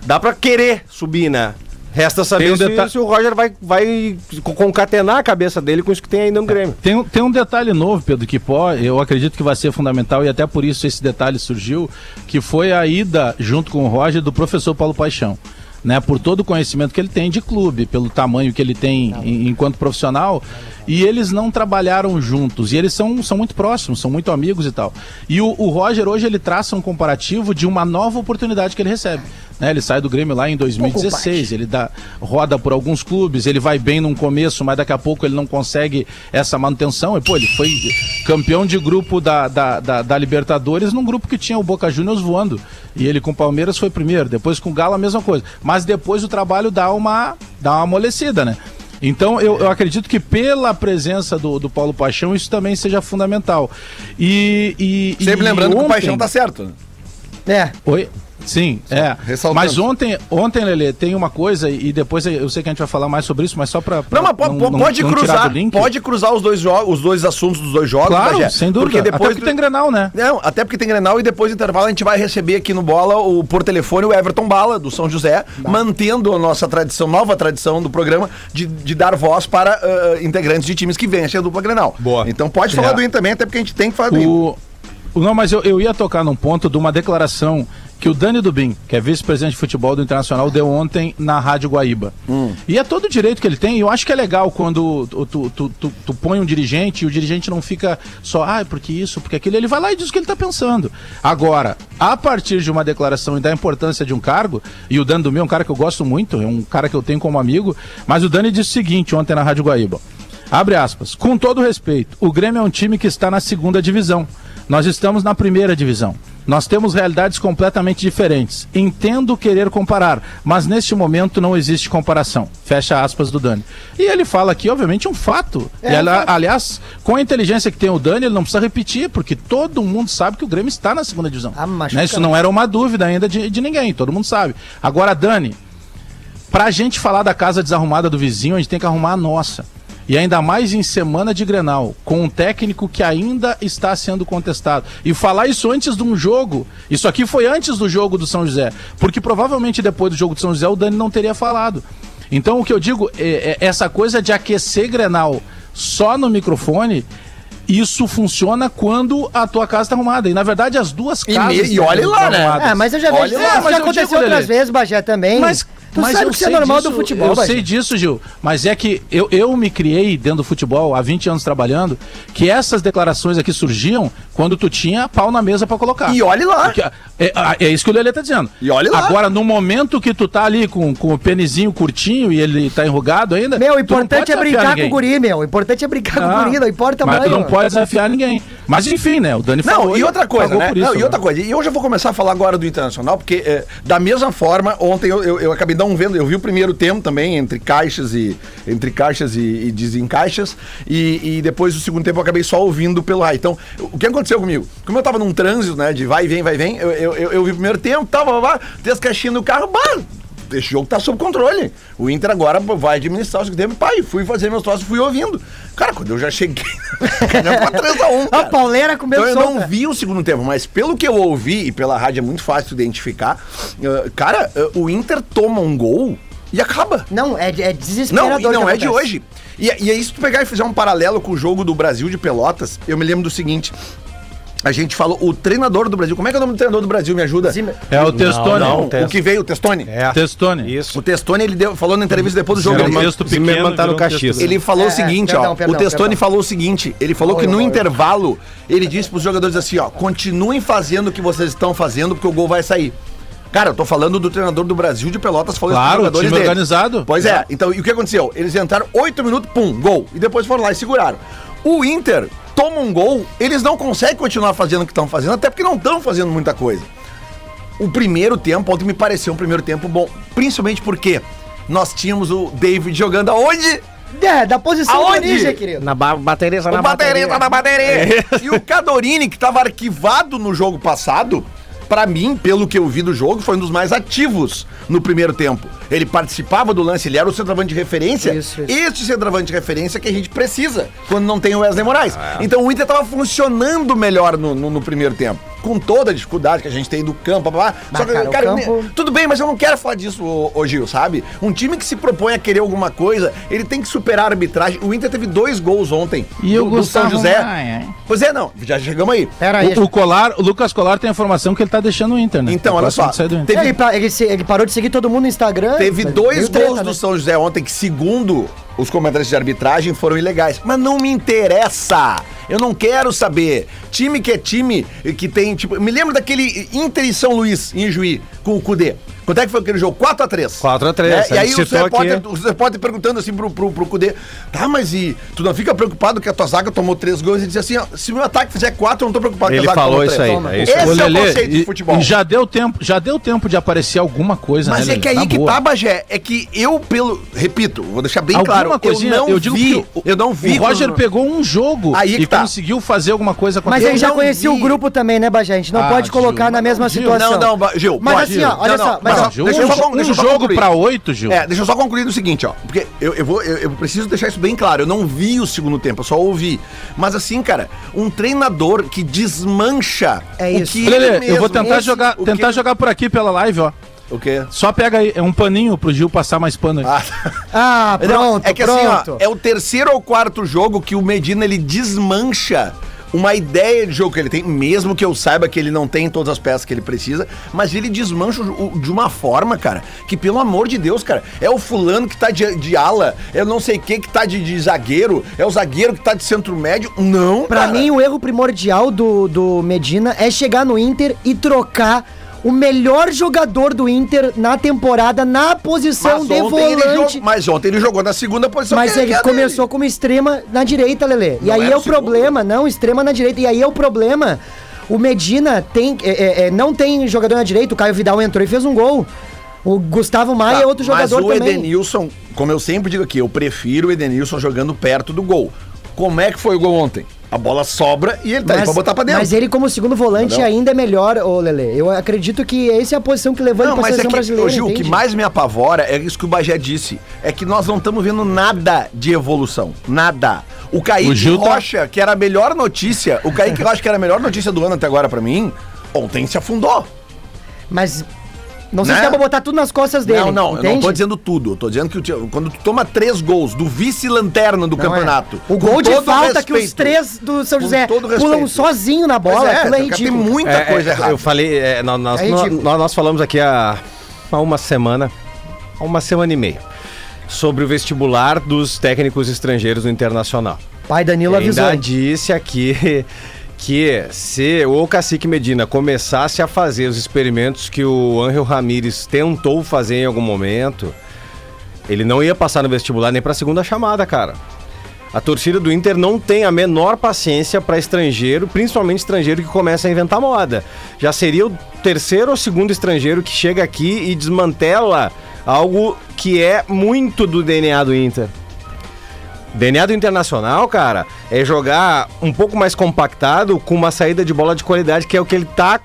Speaker 4: Dá pra querer subir, né? Resta saber
Speaker 6: um
Speaker 4: se,
Speaker 6: deta-
Speaker 4: se o Roger vai, vai co- concatenar a cabeça dele com isso que tem ainda no Grêmio.
Speaker 6: Tem, um- tem um detalhe novo, Pedro, que pode, eu acredito que vai ser fundamental e até por isso esse detalhe surgiu, que foi a ida junto com o Roger do professor Paulo Paixão. Né, por todo o conhecimento que ele tem de clube, pelo tamanho que ele tem em- enquanto profissional, e eles não trabalharam juntos, e eles são, são muito próximos, são muito amigos e tal. E o, o Roger hoje ele traça um comparativo de uma nova oportunidade que ele recebe. Né, ele sai do Grêmio lá em 2016, ele dá, roda por alguns clubes, ele vai bem num começo, mas daqui a pouco ele não consegue essa manutenção. E, pô, ele foi campeão de grupo da, da, da, da Libertadores num grupo que tinha o Boca Juniors voando. E ele com o Palmeiras foi primeiro, depois com o Galo a mesma coisa. Mas depois o trabalho dá uma, dá uma amolecida, né? Então eu, eu acredito que pela presença do, do Paulo Paixão isso também seja fundamental. E, e
Speaker 2: Sempre
Speaker 6: e
Speaker 2: lembrando que o
Speaker 6: ontem-
Speaker 2: Paixão tá certo. né?
Speaker 3: É.
Speaker 6: Oi? Sim, é.
Speaker 2: ressaltando.
Speaker 6: Mas ontem, ontem, Lelê, tem uma coisa, e depois eu sei que a gente vai falar mais sobre isso, mas só pra. pra
Speaker 2: Não, mas po- po- pode
Speaker 6: não
Speaker 2: cruzar,
Speaker 6: do link.
Speaker 2: pode cruzar os dois jogos, os dois assuntos dos dois jogos,
Speaker 6: Claro,
Speaker 2: Bagé,
Speaker 6: sem dúvida.
Speaker 2: Porque depois
Speaker 6: Até porque tem Grenal, né?
Speaker 2: Não, até porque tem Grenal e depois do intervalo a gente vai receber aqui no Bola o, por telefone o Everton Bala, do São José, mantendo a nossa tradição, nova tradição do programa de, de dar voz para ah, integrantes de times que vencem a dupla Grenal.
Speaker 4: Boa.
Speaker 2: Então pode falar
Speaker 6: É.
Speaker 2: do Inter também, até porque a gente tem que falar do Inter.
Speaker 6: O, o- não, mas eu, eu ia tocar num ponto de uma declaração que o Dani Dubin, que é vice-presidente de futebol do Internacional, deu ontem na Rádio Guaíba. E é todo o direito que ele tem. e Eu acho que é legal quando tu, tu, tu, tu- tu põe um dirigente e o dirigente não fica só, ah, porque isso, porque aquilo. Ele vai lá e diz o que ele está pensando. Agora, a partir de uma declaração e da importância de um cargo, e o Dani Dubin é um cara que eu gosto muito, é um cara que eu tenho como amigo, mas o Dani disse o seguinte ontem na Rádio Guaíba. Abre aspas. Com todo respeito, o Grêmio é um time que está na segunda divisão. Nós estamos na primeira divisão. Nós temos realidades completamente diferentes. Entendo querer comparar, mas neste momento não existe comparação. Fecha aspas do Dani. E ele fala aqui, obviamente, um fato.
Speaker 3: É,
Speaker 6: e,
Speaker 3: um fato.
Speaker 6: aliás, com a inteligência que tem o Dani, ele não precisa repetir, porque todo mundo sabe que o Grêmio está na segunda divisão.
Speaker 3: Ah,
Speaker 6: Né? Isso não era uma dúvida ainda de, de ninguém, todo mundo sabe. Agora, Dani, Pra gente falar da casa desarrumada do vizinho, a gente tem que arrumar a nossa. E ainda mais em semana de Grenal, com um técnico que ainda está sendo contestado. E falar isso antes de um jogo, isso aqui foi antes do jogo do São José, porque provavelmente depois do jogo do São José o Dani não teria falado. Então o que eu digo é, é essa coisa de aquecer Grenal só no microfone, isso funciona quando a tua casa está arrumada. E na verdade as duas
Speaker 2: E
Speaker 6: casas.
Speaker 2: me- e olhe lá, né?
Speaker 6: arrumadas.
Speaker 3: É, mas eu já
Speaker 2: Olha
Speaker 3: vejo.
Speaker 2: lá,
Speaker 6: mas
Speaker 3: já
Speaker 6: eu
Speaker 3: aconteceu
Speaker 6: digo,
Speaker 3: outras
Speaker 6: Lelê.
Speaker 3: vezes, Bagé, também.
Speaker 6: Mas,
Speaker 3: tu
Speaker 6: mas
Speaker 3: sabe
Speaker 6: eu
Speaker 3: que isso é normal
Speaker 6: disso,
Speaker 3: do futebol,
Speaker 6: Eu sei disso, Gil. Mas é que eu, eu me criei dentro do futebol há 20 anos trabalhando, que essas declarações aqui surgiam quando tu tinha pau na mesa pra colocar.
Speaker 2: E olhe lá.
Speaker 6: Porque, é, é isso que o Lelê tá dizendo.
Speaker 2: E olhe lá.
Speaker 6: Agora, no momento que tu tá ali com, com o penizinho curtinho e ele tá enrugado ainda.
Speaker 3: Meu, o importante é brincar com
Speaker 6: ninguém.
Speaker 3: o guri, meu. O importante é brincar com o
Speaker 6: Ah,
Speaker 3: guri, não importa
Speaker 6: Mas
Speaker 3: mais.
Speaker 6: tu não pode desafiar ninguém. Mas enfim, né? O Dani falou.
Speaker 2: Não, e outra coisa, né?
Speaker 6: isso,
Speaker 2: Não, e
Speaker 6: né?
Speaker 2: outra coisa. E eu já vou começar a falar agora do Internacional, porque é, da mesma forma, ontem eu, eu, eu acabei não vendo, eu vi o primeiro tempo também, entre caixas e entre caixas e, e desencaixas, e, e depois o segundo tempo eu acabei só ouvindo pelo ar. Então, o que aconteceu comigo? Como eu tava num trânsito, né, de vai vem, vai vem, eu, eu, eu, vi o primeiro tempo, tava lá, tem as caixinhas no carro, bah, esse jogo tá sob controle. O Inter agora vai administrar o segundo tempo. Pai, fui fazer meus troços e fui ouvindo. Cara, quando eu já cheguei, já foi 3x1.
Speaker 3: A pauleira com
Speaker 2: Então eu não vi o segundo tempo, mas pelo que eu ouvi, e pela rádio é muito fácil de identificar, eh, cara, eh, o Inter toma um gol e acaba.
Speaker 3: Não, é, é
Speaker 2: Não,
Speaker 3: desesperador.
Speaker 2: e não é de hoje. E, e aí, se tu pegar e fizer um paralelo com o jogo do Brasil de Pelotas, eu me lembro do seguinte. A gente falou, o treinador do Brasil, como é que é o nome do treinador do Brasil? Me ajuda?
Speaker 3: Zimmer.
Speaker 6: É o Testone.
Speaker 4: não,
Speaker 2: o que veio, o Testoni.
Speaker 4: É.
Speaker 6: Testone.
Speaker 4: Isso.
Speaker 2: O Testoni, ele deu, falou na entrevista depois do jogo.
Speaker 6: Era
Speaker 2: ele,
Speaker 6: um texto
Speaker 4: Zimmermann
Speaker 6: pequeno.
Speaker 4: tá no
Speaker 6: um
Speaker 4: Caxias.
Speaker 2: Ele falou
Speaker 3: É,
Speaker 2: o seguinte,
Speaker 3: é,
Speaker 2: ó.
Speaker 3: perdão, perdão,
Speaker 2: o Testoni
Speaker 3: perdão.
Speaker 2: falou o seguinte: ele falou
Speaker 3: Oi,
Speaker 2: que no
Speaker 3: oi, oi.
Speaker 2: intervalo, ele disse pros jogadores assim, ó, continuem fazendo o que vocês estão fazendo, porque o gol vai sair. Cara, eu tô falando do treinador do Brasil de Pelotas falando
Speaker 6: Claro, o
Speaker 2: jogadores
Speaker 6: time
Speaker 2: dele.
Speaker 6: organizado.
Speaker 2: Pois é.
Speaker 6: É.
Speaker 2: então, e o que aconteceu? Eles entraram oito minutos, pum, gol. E depois foram lá e seguraram. O Inter toma um gol, eles não conseguem continuar fazendo o que estão fazendo, até porque não estão fazendo muita coisa. O primeiro tempo, ontem me pareceu um primeiro tempo bom, principalmente porque nós tínhamos o David jogando aonde?
Speaker 3: É, da posição
Speaker 2: Aonde?
Speaker 3: do ninja, querido.
Speaker 4: Na ba bateria,
Speaker 2: O bateria tá na bateria. E o Cadorini, que tava arquivado no jogo passado, pra mim, pelo que eu vi do jogo, foi um dos mais ativos no primeiro tempo. Ele participava do lance, ele era o centroavante de referência.
Speaker 3: Isso, isso.
Speaker 2: Este centroavante de referência que a gente precisa quando não tem o Wesley Moraes. Então o Inter tava funcionando melhor no, no- no primeiro tempo. Com toda a dificuldade que a gente tem do campo, blá, blá. Só que,
Speaker 3: cara,
Speaker 2: cara,
Speaker 3: campo-
Speaker 2: tudo bem, mas eu não quero falar disso, ô, ô Gil, sabe? Um time que se propõe a querer alguma coisa, ele tem que superar a arbitragem. O Inter teve dois gols ontem
Speaker 6: E o Gustavo
Speaker 2: José.
Speaker 6: Maia?
Speaker 2: Pois é, não, já chegamos aí.
Speaker 3: Pera aí.
Speaker 6: O, o Colar, o Lucas Colar tem a informação que ele tá deixando o Inter, né?
Speaker 2: Então, olha só,
Speaker 6: do
Speaker 2: teve-
Speaker 3: Ele, pa- ele se- ele parou de seguir todo mundo no Instagram.
Speaker 2: Teve dois
Speaker 3: treta,
Speaker 2: gols do
Speaker 3: né?
Speaker 2: São José ontem que, segundo os comentários de arbitragem, foram ilegais. Mas não me interessa. Eu não quero saber. Time que é time que tem, tipo, me lembro daquele Inter e São Luís em Juí com o Cudê. Quanto é que foi aquele jogo? 4x3.
Speaker 4: 4 a 3,
Speaker 2: É, e
Speaker 4: a
Speaker 2: aí os
Speaker 4: citou
Speaker 2: repórter,
Speaker 4: aqui.
Speaker 2: os repórter perguntando assim pro, pro, pro Cudê, tá, mas e tu não fica preocupado que a tua zaga tomou três gols? Ele disse assim, ó, se meu ataque fizer quatro, eu não tô preocupado
Speaker 4: Ele
Speaker 2: que a zaga
Speaker 4: falou
Speaker 2: tomou
Speaker 4: isso
Speaker 2: três.
Speaker 4: aí,
Speaker 2: Toma.
Speaker 4: é isso
Speaker 2: Esse é o conceito de
Speaker 6: e-
Speaker 2: futebol.
Speaker 6: E já deu tempo, já deu tempo de aparecer alguma coisa,
Speaker 2: Mas
Speaker 6: né,
Speaker 2: é que aí
Speaker 6: Na
Speaker 2: que
Speaker 6: boa.
Speaker 2: tá, Bagé, é que eu, pelo. Repito, vou deixar bem
Speaker 6: Alguma
Speaker 2: claro,
Speaker 6: coisinha,
Speaker 2: eu não
Speaker 6: digo
Speaker 2: vi.
Speaker 6: que o-
Speaker 2: eu não vi.
Speaker 6: O Roger pegou um jogo
Speaker 2: Aí que
Speaker 6: e
Speaker 2: tá.
Speaker 6: conseguiu fazer alguma coisa com
Speaker 3: Mas
Speaker 2: Eu
Speaker 3: ele já conhecia o grupo também, né, Bajé? A gente não
Speaker 6: Ah,
Speaker 3: pode colocar na mesma situação.
Speaker 2: Não, não, Gil,
Speaker 3: Mas assim, ó, olha só, mas
Speaker 6: Gil,
Speaker 2: deixa
Speaker 6: um,
Speaker 2: eu só
Speaker 6: um jogo
Speaker 2: concluir.
Speaker 6: pra oito, Gil.
Speaker 2: É, deixa eu só concluir o seguinte, ó. Porque eu, eu, vou, eu, eu preciso deixar isso bem claro. Eu não vi o segundo tempo, eu só ouvi. Mas assim, cara, um treinador que desmancha
Speaker 3: É isso.
Speaker 2: o que
Speaker 6: Lelê,
Speaker 2: ele
Speaker 6: eu
Speaker 2: mesmo-
Speaker 6: vou tentar
Speaker 2: esse-
Speaker 6: jogar, tentar
Speaker 2: que-
Speaker 6: jogar por aqui pela live, ó.
Speaker 2: O quê?
Speaker 6: Só pega aí, é um paninho pro Gil passar mais pano aí.
Speaker 2: Ah,
Speaker 3: Ah, [LAUGHS]
Speaker 2: não,
Speaker 3: pronto,
Speaker 2: é que
Speaker 3: pronto.
Speaker 2: assim, ó, é o terceiro ou quarto jogo que o Medina ele desmancha uma ideia de jogo que ele tem, mesmo que eu saiba que ele não tem todas as peças que ele precisa, mas ele desmancha o- de uma forma, cara, que pelo amor de Deus, cara, é o fulano que tá de, de ala, é o não sei quem que tá de, de zagueiro, é o zagueiro que tá de centro médio. Não,
Speaker 3: Pra
Speaker 2: cara.
Speaker 3: mim, o erro primordial do, do Medina é chegar no Inter e trocar o melhor jogador do Inter na temporada na posição de
Speaker 2: ontem ele
Speaker 3: volante.
Speaker 2: jogou, mas ontem ele jogou na segunda posição.
Speaker 3: Mas
Speaker 2: é-
Speaker 3: ele
Speaker 2: é
Speaker 3: começou
Speaker 2: dele.
Speaker 3: como extrema na direita, Lelê. E
Speaker 2: Não
Speaker 3: aí é
Speaker 2: o segundo?
Speaker 3: problema, não, extrema na direita. E aí é o problema. O Medina tem, é, é, é, não tem jogador na direita. O Caio Vidal entrou e fez um gol. O Gustavo Maia
Speaker 2: Tá,
Speaker 3: é outro jogador
Speaker 2: mas o
Speaker 3: também.
Speaker 2: Edenilson, como eu sempre digo aqui, eu prefiro o Edenilson jogando perto do gol. Como é que foi o gol ontem? A bola sobra e ele tá aí pra botar pra dentro.
Speaker 3: mas ele, como segundo volante,
Speaker 2: Entendeu?
Speaker 3: ainda é melhor, ô Lelê. Eu acredito que essa é a posição que levou ele
Speaker 2: Não,
Speaker 3: pra
Speaker 2: mas é
Speaker 3: seleção
Speaker 2: que,
Speaker 3: brasileira.
Speaker 2: ô, Gil, o que mais me apavora é isso que o Bagé disse. É que nós não estamos vendo nada de evolução. Nada. O Kaique
Speaker 6: O Gil tá-
Speaker 2: Rocha, que era a melhor notícia, o Kaique [LAUGHS] Rocha, que era a melhor notícia do ano até agora pra mim, ontem se afundou.
Speaker 3: Mas não sei
Speaker 2: Né?
Speaker 3: se dá pra botar tudo nas costas dele.
Speaker 2: não, não, eu não
Speaker 3: entende?
Speaker 2: tô dizendo tudo. Eu tô dizendo que o tio- quando tu toma três gols do vice-lanterna do
Speaker 3: Não é.
Speaker 2: campeonato.
Speaker 3: O
Speaker 2: com
Speaker 3: gol de falta que os
Speaker 2: respeito,
Speaker 3: três do São José pulam
Speaker 2: respeito.
Speaker 3: sozinho na
Speaker 2: Pois
Speaker 3: bola,
Speaker 2: é,
Speaker 3: aquilo é
Speaker 2: tem que- tem
Speaker 3: ridículo.
Speaker 2: muita
Speaker 4: É,
Speaker 2: coisa
Speaker 4: é,
Speaker 2: errada.
Speaker 4: Eu falei, é, nós, nós,
Speaker 3: É ridículo.
Speaker 4: nós- nós falamos aqui há, há uma semana, há uma semana e meia, sobre o vestibular dos técnicos estrangeiros no Internacional.
Speaker 3: Pai Danilo avisou.
Speaker 4: Ainda disse aqui que se o Cacique Medina começasse a fazer os experimentos que o Ángel Ramírez tentou fazer em algum momento, ele não ia passar no vestibular nem para a segunda chamada, cara. A torcida do Inter não tem a menor paciência para estrangeiro, principalmente estrangeiro que começa a inventar moda. Já seria o terceiro ou segundo estrangeiro que chega aqui e desmantela algo que é muito do DNA do Inter. DNA do Internacional, cara, é jogar um pouco mais compactado com uma saída de bola de qualidade, que é o que ele tá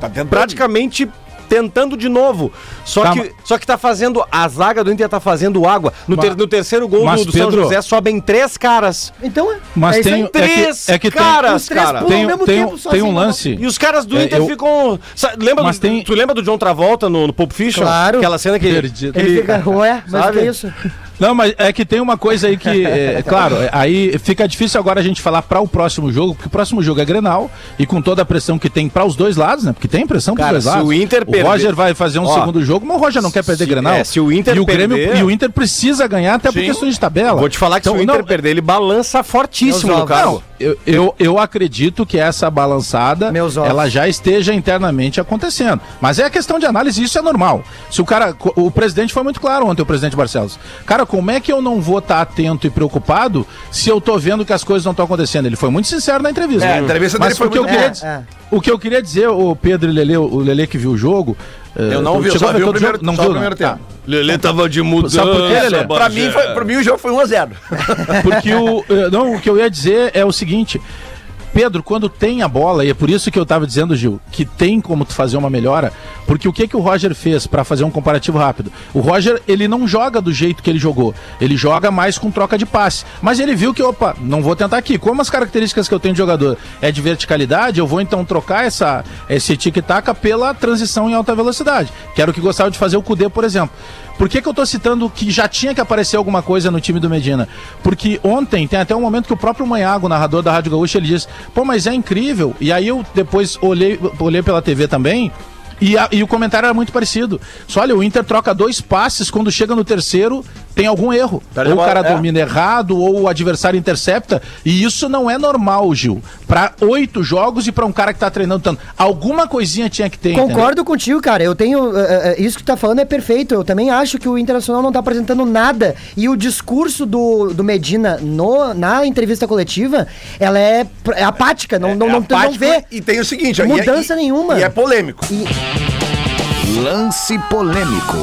Speaker 2: Tá tentando.
Speaker 4: praticamente tentando de novo. Só,
Speaker 6: Tá,
Speaker 4: que, só que tá fazendo. A zaga do Inter tá fazendo água. No, ter-
Speaker 6: Mas-
Speaker 4: no terceiro gol
Speaker 6: mas,
Speaker 4: do, do São
Speaker 6: Pedro-
Speaker 4: José sobem três caras.
Speaker 3: Então é.
Speaker 6: Mas
Speaker 3: é isso
Speaker 6: tem, é que,
Speaker 4: Três
Speaker 6: é que tem,
Speaker 4: caras,
Speaker 3: Os três
Speaker 4: cara.
Speaker 6: tem, tem,
Speaker 3: tempo
Speaker 6: tem um lance.
Speaker 4: E os caras do
Speaker 6: É,
Speaker 4: Inter
Speaker 6: eu-
Speaker 4: ficam. Sa- lembra
Speaker 6: Mas
Speaker 4: do,
Speaker 6: tem-
Speaker 4: Tu lembra do John Travolta no, no Pulp Fiction?
Speaker 3: Claro.
Speaker 4: Aquela cena que.
Speaker 6: Perdido.
Speaker 4: que
Speaker 3: Ele fica, ué, mas o
Speaker 4: Sabe?
Speaker 3: que é isso?
Speaker 6: Não, mas é que tem uma coisa aí que, [LAUGHS] é, claro, é, aí fica difícil agora a gente falar para o próximo jogo, porque o próximo jogo é Grenal e com toda a pressão que tem para os dois lados, né? Porque tem pressão para os dois
Speaker 4: se
Speaker 6: lados.
Speaker 4: o Inter perder-
Speaker 6: Roger vai fazer um
Speaker 4: Ó,
Speaker 6: segundo jogo, mas o Roger não quer perder
Speaker 4: se-
Speaker 6: Grenal.
Speaker 4: é, se o Inter
Speaker 6: e o Grêmio
Speaker 4: perder-
Speaker 6: e o Inter precisa ganhar até por
Speaker 2: Sim.
Speaker 6: questões de tabela.
Speaker 4: Vou te falar que
Speaker 6: Então,
Speaker 4: se o Inter
Speaker 6: não,
Speaker 4: perder, ele balança fortíssimo no.
Speaker 6: Eu, eu, eu acredito que essa balançada ela já esteja internamente acontecendo. Mas é questão de análise, isso é normal. Se o cara. O presidente foi muito claro ontem, o presidente Barcelos. Cara, como é que eu não vou estar atento e preocupado se eu tô vendo que as coisas não estão acontecendo? Ele foi muito sincero na entrevista.
Speaker 2: É, a entrevista dele
Speaker 6: Mas
Speaker 2: foi
Speaker 6: o que eu
Speaker 2: muito
Speaker 6: queria,
Speaker 3: boa.
Speaker 6: dizer-
Speaker 3: É,
Speaker 6: O que eu queria dizer, o Pedro e o Lele, o Lele que viu o jogo.
Speaker 2: Eu
Speaker 6: eh,
Speaker 2: não
Speaker 6: tu
Speaker 2: vi, eu só vi o primeiro,
Speaker 6: jogo? Não
Speaker 2: só
Speaker 6: viu,
Speaker 2: o
Speaker 6: né?
Speaker 2: primeiro
Speaker 6: Tá.
Speaker 2: tempo.
Speaker 4: Lelê tava de mudança.
Speaker 6: Sabe por quê, Lelê?
Speaker 2: Pra mim, foi, pra mim o jogo foi 1x0.
Speaker 6: Porque o. eh, Não, o que eu ia dizer é o seguinte. Pedro, quando tem a bola, e é por isso que eu tava dizendo, Gil, que tem como tu fazer uma melhora, porque o que que o Roger fez para fazer um comparativo rápido? O Roger, ele não joga do jeito que ele jogou, ele joga mais com troca de passe. Mas ele viu que, opa, não vou tentar aqui. Como as características que eu tenho de jogador é de verticalidade, eu vou então trocar essa, esse tic-tac pela transição em alta velocidade, que era o que gostava de fazer o Cudê, por exemplo. Por que, que eu tô citando que já tinha que aparecer alguma coisa no time do Medina? Porque ontem tem até um momento que o próprio Manhago, narrador da Rádio Gaúcha, ele diz: pô, mas é incrível. E aí eu depois olhei, olhei pela TV também. E, a- e o comentário era muito parecido. Só olha, o Inter troca dois passes, quando chega no terceiro, tem algum erro.
Speaker 2: Perde
Speaker 6: ou o cara
Speaker 2: é.
Speaker 6: domina errado, ou o adversário intercepta. E isso não é normal, Gil. Pra oito jogos e pra um cara que tá treinando tanto. Alguma coisinha tinha que ter. entendeu?
Speaker 3: Concordo contigo, cara. Eu tenho. eh, eh, isso que tu tá falando é perfeito. Eu também acho que o Internacional não tá apresentando nada. E o discurso do, do Medina no, na entrevista coletiva, ela é, é apática. Não, não,
Speaker 2: É
Speaker 3: não, tu não vê.
Speaker 2: E tem o seguinte... e é-
Speaker 3: Mudança
Speaker 2: e-
Speaker 3: nenhuma.
Speaker 2: E é polêmico.
Speaker 1: Lance polêmico.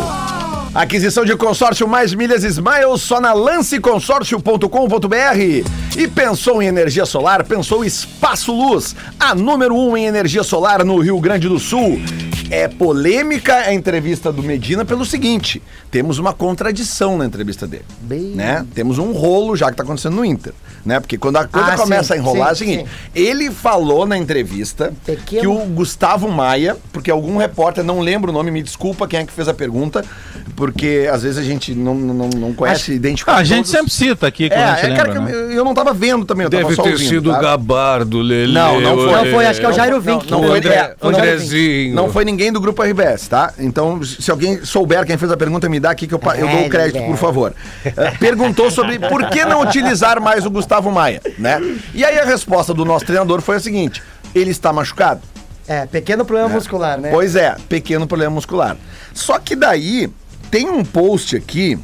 Speaker 2: Aquisição de consórcio mais milhas Smiles só na lanceconsórcio.com.br. E pensou em energia solar? Pensou Espaço Luz, a número um em energia solar no Rio Grande do Sul. É polêmica a entrevista do Medina pelo seguinte: temos uma contradição na entrevista dele.
Speaker 3: Bem-
Speaker 2: Né? Temos um rolo já que tá acontecendo no Inter. Né? Porque quando a coisa
Speaker 3: Ah,
Speaker 2: começa
Speaker 3: sim,
Speaker 2: a enrolar,
Speaker 3: sim,
Speaker 2: é o seguinte: ele falou na entrevista
Speaker 3: Pequeno-
Speaker 2: que o Gustavo Maia, porque algum repórter, não lembro o nome, me desculpa quem é que fez a pergunta, porque às vezes a gente não, não, não conhece, identificar
Speaker 6: Ah, a gente
Speaker 2: todos.
Speaker 6: sempre cita aqui quando a gente
Speaker 2: É, é
Speaker 6: lembra,
Speaker 2: cara, que
Speaker 6: né?
Speaker 2: eu, eu não tava vendo também, eu tava
Speaker 7: Deve
Speaker 2: só
Speaker 7: ter
Speaker 2: ouvindo,
Speaker 7: sido
Speaker 2: tá?
Speaker 7: o Gabardo, Lele.
Speaker 2: Não, não foi.
Speaker 3: Não foi, acho que é o Jairo
Speaker 2: Não,
Speaker 3: Vink.
Speaker 2: não,
Speaker 7: O
Speaker 2: foi,
Speaker 7: André-
Speaker 2: é.
Speaker 7: Andrezinho.
Speaker 2: Não foi ninguém do grupo RBS, tá? Então, se alguém souber quem fez a pergunta, me dá aqui que eu, eu
Speaker 3: É,
Speaker 2: dou o crédito, por favor. Eh, Perguntou sobre por que não utilizar mais o Gustavo Maia, né? E aí a resposta do nosso treinador foi a seguinte: ele está machucado.
Speaker 3: É, pequeno problema muscular, né?
Speaker 2: Pois é, pequeno problema muscular. Só que daí tem um post aqui.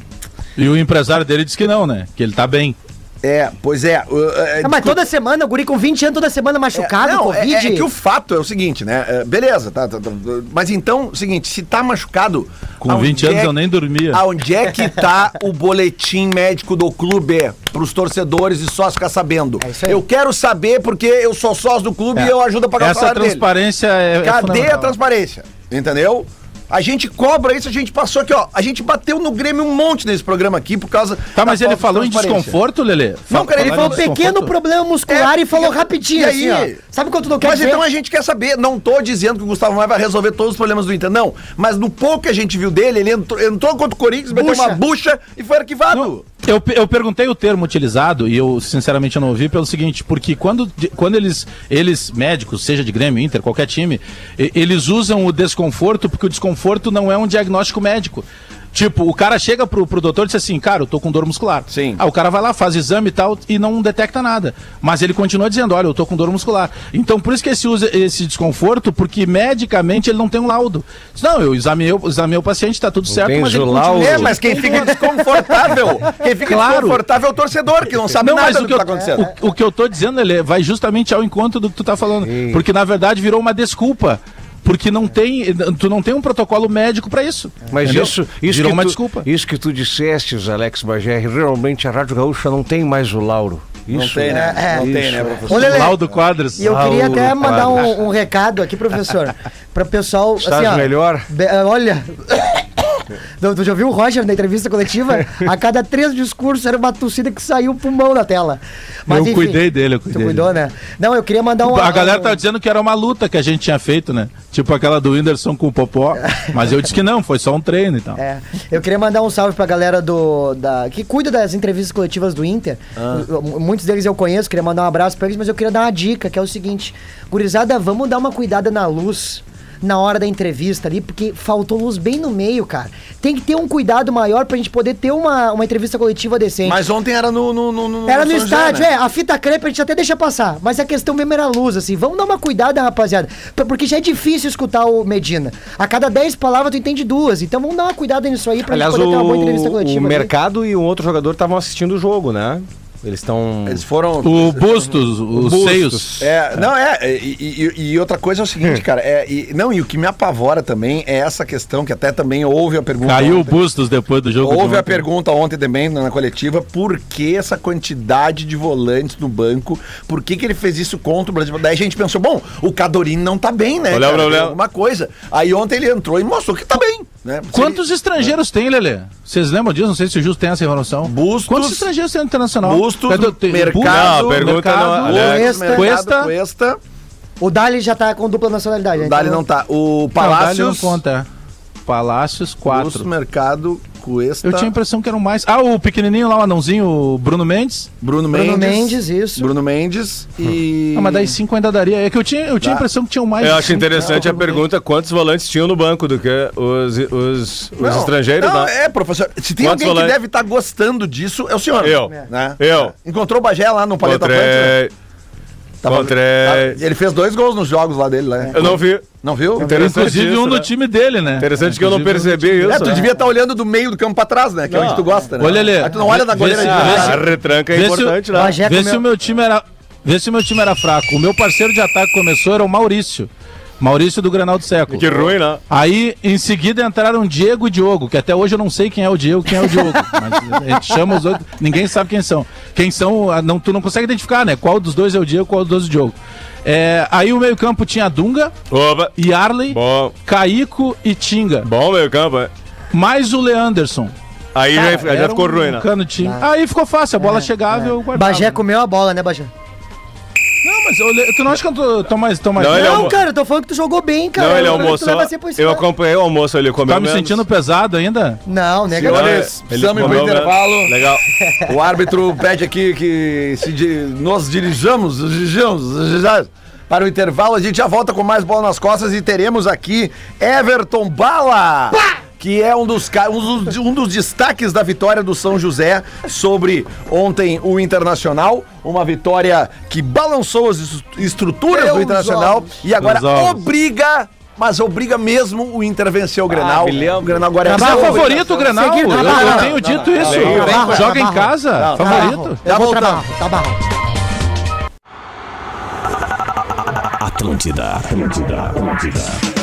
Speaker 6: E o empresário dele disse que não, né? Que ele tá bem.
Speaker 2: É, pois é. uh, uh, é,
Speaker 3: Ah, mas toda semana, o guri com 20 anos, toda semana machucado,
Speaker 2: não, é-
Speaker 3: Covid.
Speaker 2: É, que o fato é o seguinte, né? É, beleza, tá, tá, tá, Mas então, seguinte, se tá machucado.
Speaker 6: Com
Speaker 2: aonde
Speaker 6: 20 anos
Speaker 2: é-
Speaker 6: eu nem dormia.
Speaker 2: Aonde é que tá [LAUGHS] o boletim médico do clube pros torcedores e sócios ficar sabendo?
Speaker 3: É
Speaker 2: eu quero saber porque eu sou sócio do clube e eu ajudo a pagar o
Speaker 6: Essa
Speaker 2: salário dele.
Speaker 6: transparência é. é
Speaker 2: Cadê a transparência? Entendeu? A gente cobra isso, a gente passou aqui, ó. A gente bateu no Grêmio um monte nesse programa aqui por causa.
Speaker 6: Tá, mas
Speaker 2: da
Speaker 6: ele
Speaker 2: falta de
Speaker 6: falou em desconforto, Lelê?
Speaker 2: Não, cara, ele
Speaker 3: Ele falou pequeno problema muscular
Speaker 2: É,
Speaker 3: e falou rapidinho,
Speaker 2: e
Speaker 3: assim,
Speaker 2: aí?
Speaker 3: ó. Sabe quando tu não quer
Speaker 2: Mas
Speaker 3: dizer?
Speaker 2: então a gente quer saber, não tô dizendo que o Gustavo Maia vai resolver todos os problemas do Inter, não. Mas no pouco que a gente viu dele, ele entrou, entrou contra o Corinthians, meteu
Speaker 3: Bucha.
Speaker 2: uma bucha e foi arquivado.
Speaker 6: Não, eu, eu perguntei o termo utilizado e eu sinceramente não ouvi pelo seguinte, porque quando, quando eles, eles médicos, seja de Grêmio, Inter, qualquer time, eles usam o desconforto porque o desconforto não é um diagnóstico médico. Tipo, o cara chega pro, pro doutor e diz assim, cara, eu tô com dor muscular.
Speaker 2: Sim.
Speaker 6: Ah, o cara vai lá, faz exame e tal e não detecta nada. Mas ele continua dizendo, olha, eu tô com dor muscular. Então, por isso que esse usa esse desconforto, porque medicamente ele não tem um laudo. Diz, Não, eu examinei, o- examinei o paciente, tá tudo certo, mas ele
Speaker 7: laudo.
Speaker 2: É, mas quem fica desconfortável, quem fica
Speaker 6: Claro.
Speaker 2: desconfortável é o torcedor, que não sabe
Speaker 6: Não,
Speaker 2: nada
Speaker 6: mas
Speaker 2: do
Speaker 6: o
Speaker 2: que,
Speaker 6: que,
Speaker 2: tá
Speaker 6: eu,
Speaker 2: acontecendo.
Speaker 6: o, o que eu tô dizendo, ele vai justamente ao encontro do que tu tá falando. Porque na verdade virou uma desculpa. Porque não tem, tu não tem um protocolo médico pra isso.
Speaker 7: Mas
Speaker 6: entendeu?
Speaker 7: isso, isso,
Speaker 6: virou
Speaker 7: que
Speaker 6: uma
Speaker 7: tu,
Speaker 6: desculpa.
Speaker 7: isso que tu disseste, Alex Bagé, realmente a Rádio Gaúcha não tem mais o Lauro.
Speaker 2: Não
Speaker 7: Isso,
Speaker 2: tem, né?
Speaker 3: É,
Speaker 2: Não
Speaker 7: isso.
Speaker 2: tem, né, professor?
Speaker 3: Lelê,
Speaker 6: Laudo Quadros.
Speaker 3: E eu queria até mandar um, um recado aqui, professor, [LAUGHS] para o pessoal.
Speaker 7: Estás melhor?
Speaker 3: be- eh, olha. [LAUGHS] Não, Tu já viu o Roger na entrevista coletiva? A cada três discursos era uma tossida que saiu o pulmão da tela.
Speaker 6: Eu cuidei dele, eu cuidei
Speaker 3: Tu cuidou, né? Não, eu queria mandar um.
Speaker 6: A galera
Speaker 3: um-
Speaker 6: tá dizendo que era uma luta que a gente tinha feito, né? Tipo aquela do Whindersson com o Popó. [LAUGHS] Mas eu disse que não, foi só um treino e tal.
Speaker 3: É, eu queria mandar um salve pra galera do da que cuida das entrevistas coletivas do Inter.
Speaker 2: Ah.
Speaker 3: Muitos deles eu conheço, queria mandar um abraço pra eles, mas eu queria dar uma dica, que é o seguinte: gurizada, vamos dar uma cuidada na luz na hora da entrevista ali, porque faltou luz bem no meio, cara. Tem que ter um cuidado maior pra gente poder ter uma, uma entrevista coletiva decente.
Speaker 2: Mas ontem era no. no, no, no
Speaker 3: Era no
Speaker 2: São
Speaker 3: estádio,
Speaker 2: né?
Speaker 3: é. A fita crepe a gente até deixa passar. Mas a questão mesmo era a luz, assim. Vamos dar uma cuidada, rapaziada. Porque já é difícil escutar o Medina. A cada 10 palavras tu entende duas. Então vamos dar uma cuidada nisso aí pra
Speaker 4: Aliás,
Speaker 3: gente poder ter uma boa
Speaker 4: o,
Speaker 3: entrevista
Speaker 4: o
Speaker 3: coletiva. ali.
Speaker 4: mercado e um outro jogador estavam assistindo o jogo, né? Eles estão.
Speaker 2: Eles foram.
Speaker 6: O Bustos, os
Speaker 4: Bustos.
Speaker 6: seios.
Speaker 2: É, não, é, e, e- e outra coisa é o seguinte, cara, é, e- não, e o que me apavora também é essa questão, que até também houve a pergunta.
Speaker 6: Caiu o. Bustos depois do jogo.
Speaker 2: Houve a pergunta ontem também na coletiva, por que essa quantidade de volantes no banco? Por que, que ele fez isso contra o Brasil? Daí a gente pensou, bom, o Cadorini não tá bem, né?
Speaker 6: Olha,
Speaker 2: cara?
Speaker 6: olha, olha.
Speaker 2: Alguma coisa. Aí ontem ele entrou e mostrou que tá bem, né?
Speaker 6: Quantos estrangeiros tem, Lelê? Vocês lembram disso? Não sei se o Justo tem essa informação.
Speaker 2: Bustos-
Speaker 6: Quantos estrangeiros tem no internacional?
Speaker 2: Bustos,
Speaker 6: o- tem-
Speaker 2: mercado,
Speaker 6: Bustos,
Speaker 2: Não,
Speaker 4: pergunta não-
Speaker 2: ele-
Speaker 3: Alex,
Speaker 2: Mercado,
Speaker 6: Cuesta.
Speaker 2: Cuesta,
Speaker 3: O Dali já tá com dupla nacionalidade. né?
Speaker 2: o Dali
Speaker 3: Então-
Speaker 2: não tá. O
Speaker 6: Não, Dali não
Speaker 2: Palácios,
Speaker 6: conta. é. Palácios,
Speaker 2: Custo,
Speaker 6: 4.
Speaker 2: Mercado,
Speaker 6: Eu
Speaker 2: tá-
Speaker 6: tinha a impressão que eram mais. Ah, o pequenininho lá, o anãozinho, o Bruno Mendes.
Speaker 2: Bruno
Speaker 3: Bruno
Speaker 2: Mendes.
Speaker 3: Mendes, isso.
Speaker 2: Bruno Mendes e.
Speaker 6: Ah, mas daí cinco ainda daria. É que eu tinha, eu tinha a
Speaker 2: Dá.
Speaker 6: impressão que tinham mais.
Speaker 4: Eu acho
Speaker 6: cinco.
Speaker 4: interessante a pergunta quantos volantes tinham no banco do que os, os, os
Speaker 2: Não,
Speaker 4: estrangeiros,
Speaker 2: não,
Speaker 4: né?
Speaker 2: é, professor. Se tem
Speaker 4: Quantos
Speaker 2: alguém que
Speaker 4: volantes?
Speaker 2: deve estar gostando disso, é o senhor.
Speaker 4: Eu.
Speaker 2: Né?
Speaker 4: Eu.
Speaker 2: Encontrou o Bagé lá no Paleta Atlântico. né? Tava-
Speaker 4: Encontrei.
Speaker 2: tá- Ele fez dois gols nos jogos lá dele, né?
Speaker 4: Eu não vi.
Speaker 2: Não viu?
Speaker 6: Inclusive
Speaker 4: isso,
Speaker 6: um
Speaker 4: né?
Speaker 6: no time dele, né?
Speaker 4: Interessante que eu não
Speaker 6: um
Speaker 4: percebi isso.
Speaker 2: É, tu
Speaker 4: né?
Speaker 2: devia estar olhando do meio do campo pra trás, né? Que é onde tu gosta, né?
Speaker 6: Ô, Lelê,
Speaker 2: Aí tu não olha na
Speaker 6: vê
Speaker 2: goleira
Speaker 6: se-
Speaker 2: de verdade.
Speaker 4: A retranca é importante, né?
Speaker 3: Bagé
Speaker 6: Vê
Speaker 3: comeu-
Speaker 6: se o meu time era. Vê se o meu time era fraco. O meu parceiro de ataque começou era o Maurício. Maurício do Granal do Século.
Speaker 4: Que ruim, né?
Speaker 6: Aí, em seguida, entraram Diego e Diogo, que até hoje eu não sei quem é o Diego quem é o Diogo. [LAUGHS] mas a gente chama os outros, ninguém sabe quem são. Quem são, ah, não, tu não consegue identificar, né? Qual dos dois é o Diego, qual dos dois é o Diogo. É, aí o meio-campo tinha Dunga,
Speaker 4: Opa.
Speaker 6: Yarley,
Speaker 4: Bom,
Speaker 6: Caíco e Tinga.
Speaker 4: bom meio campo, é.
Speaker 6: Mais o Leanderson.
Speaker 4: Aí já, já
Speaker 6: Era
Speaker 4: ficou
Speaker 6: um
Speaker 4: ruim, né?
Speaker 6: cano time. Aí ficou fácil, a bola chegava e eu guardava.
Speaker 3: Bagé comeu a bola, né, Bagé?
Speaker 6: Mas eu tu não acha que eu tô, tô mais... Tô mais
Speaker 4: Não, ele
Speaker 3: Não,
Speaker 4: um-
Speaker 3: cara, eu tô falando que tu jogou bem, cara.
Speaker 4: Não, ele almoçou. Eu acompanhei o almoço ali, comeu
Speaker 6: Tá me
Speaker 4: menos.
Speaker 6: sentindo pesado ainda?
Speaker 3: Não, nega.
Speaker 2: Senhores,
Speaker 4: Ele
Speaker 2: precisamos ir pro intervalo.
Speaker 4: Legal.
Speaker 2: O árbitro pede aqui que se di- nós dirijamos, dirijamos, dirijamos para o intervalo. A gente já volta com mais bola nas costas e teremos aqui Everton Bala. Que é um dos, um, dos, um dos destaques da vitória do São José sobre ontem o Internacional. Uma vitória que balançou as est- estruturas do
Speaker 3: Meus
Speaker 2: Internacional e agora obriga, mas obriga mesmo o Inter vencer o Grenal.
Speaker 4: me lembro.
Speaker 2: o Grenal agora é
Speaker 6: Mas é favorito o Grenal? Eu,
Speaker 3: tá
Speaker 6: eu
Speaker 3: barro.
Speaker 6: tenho dito isso. Joga em casa,
Speaker 3: Tá
Speaker 6: favorito.
Speaker 2: voltamos.
Speaker 3: trabalho, tá barro.
Speaker 1: Atlântida, Atlântida, Atlântida.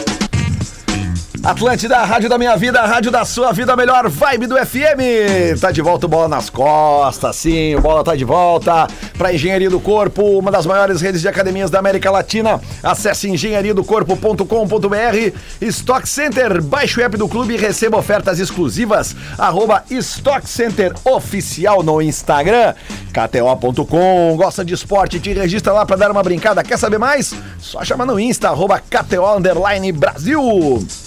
Speaker 2: Atlântida, a rádio da minha vida, a rádio da sua vida, melhor vibe do FM. Tá de volta o Bola nas costas, sim, o Bola tá de volta para Engenharia do Corpo, uma das maiores redes de academias da América Latina. Acesse engenhariadocorpo.com.br. Stock Center, baixe o app do clube e receba ofertas exclusivas. Arroba Stock Center Oficial no Instagram. KTO.com, gosta de esporte, te registra lá para dar uma brincada. Quer saber mais? Só chama no Insta, arroba KTO Brasil.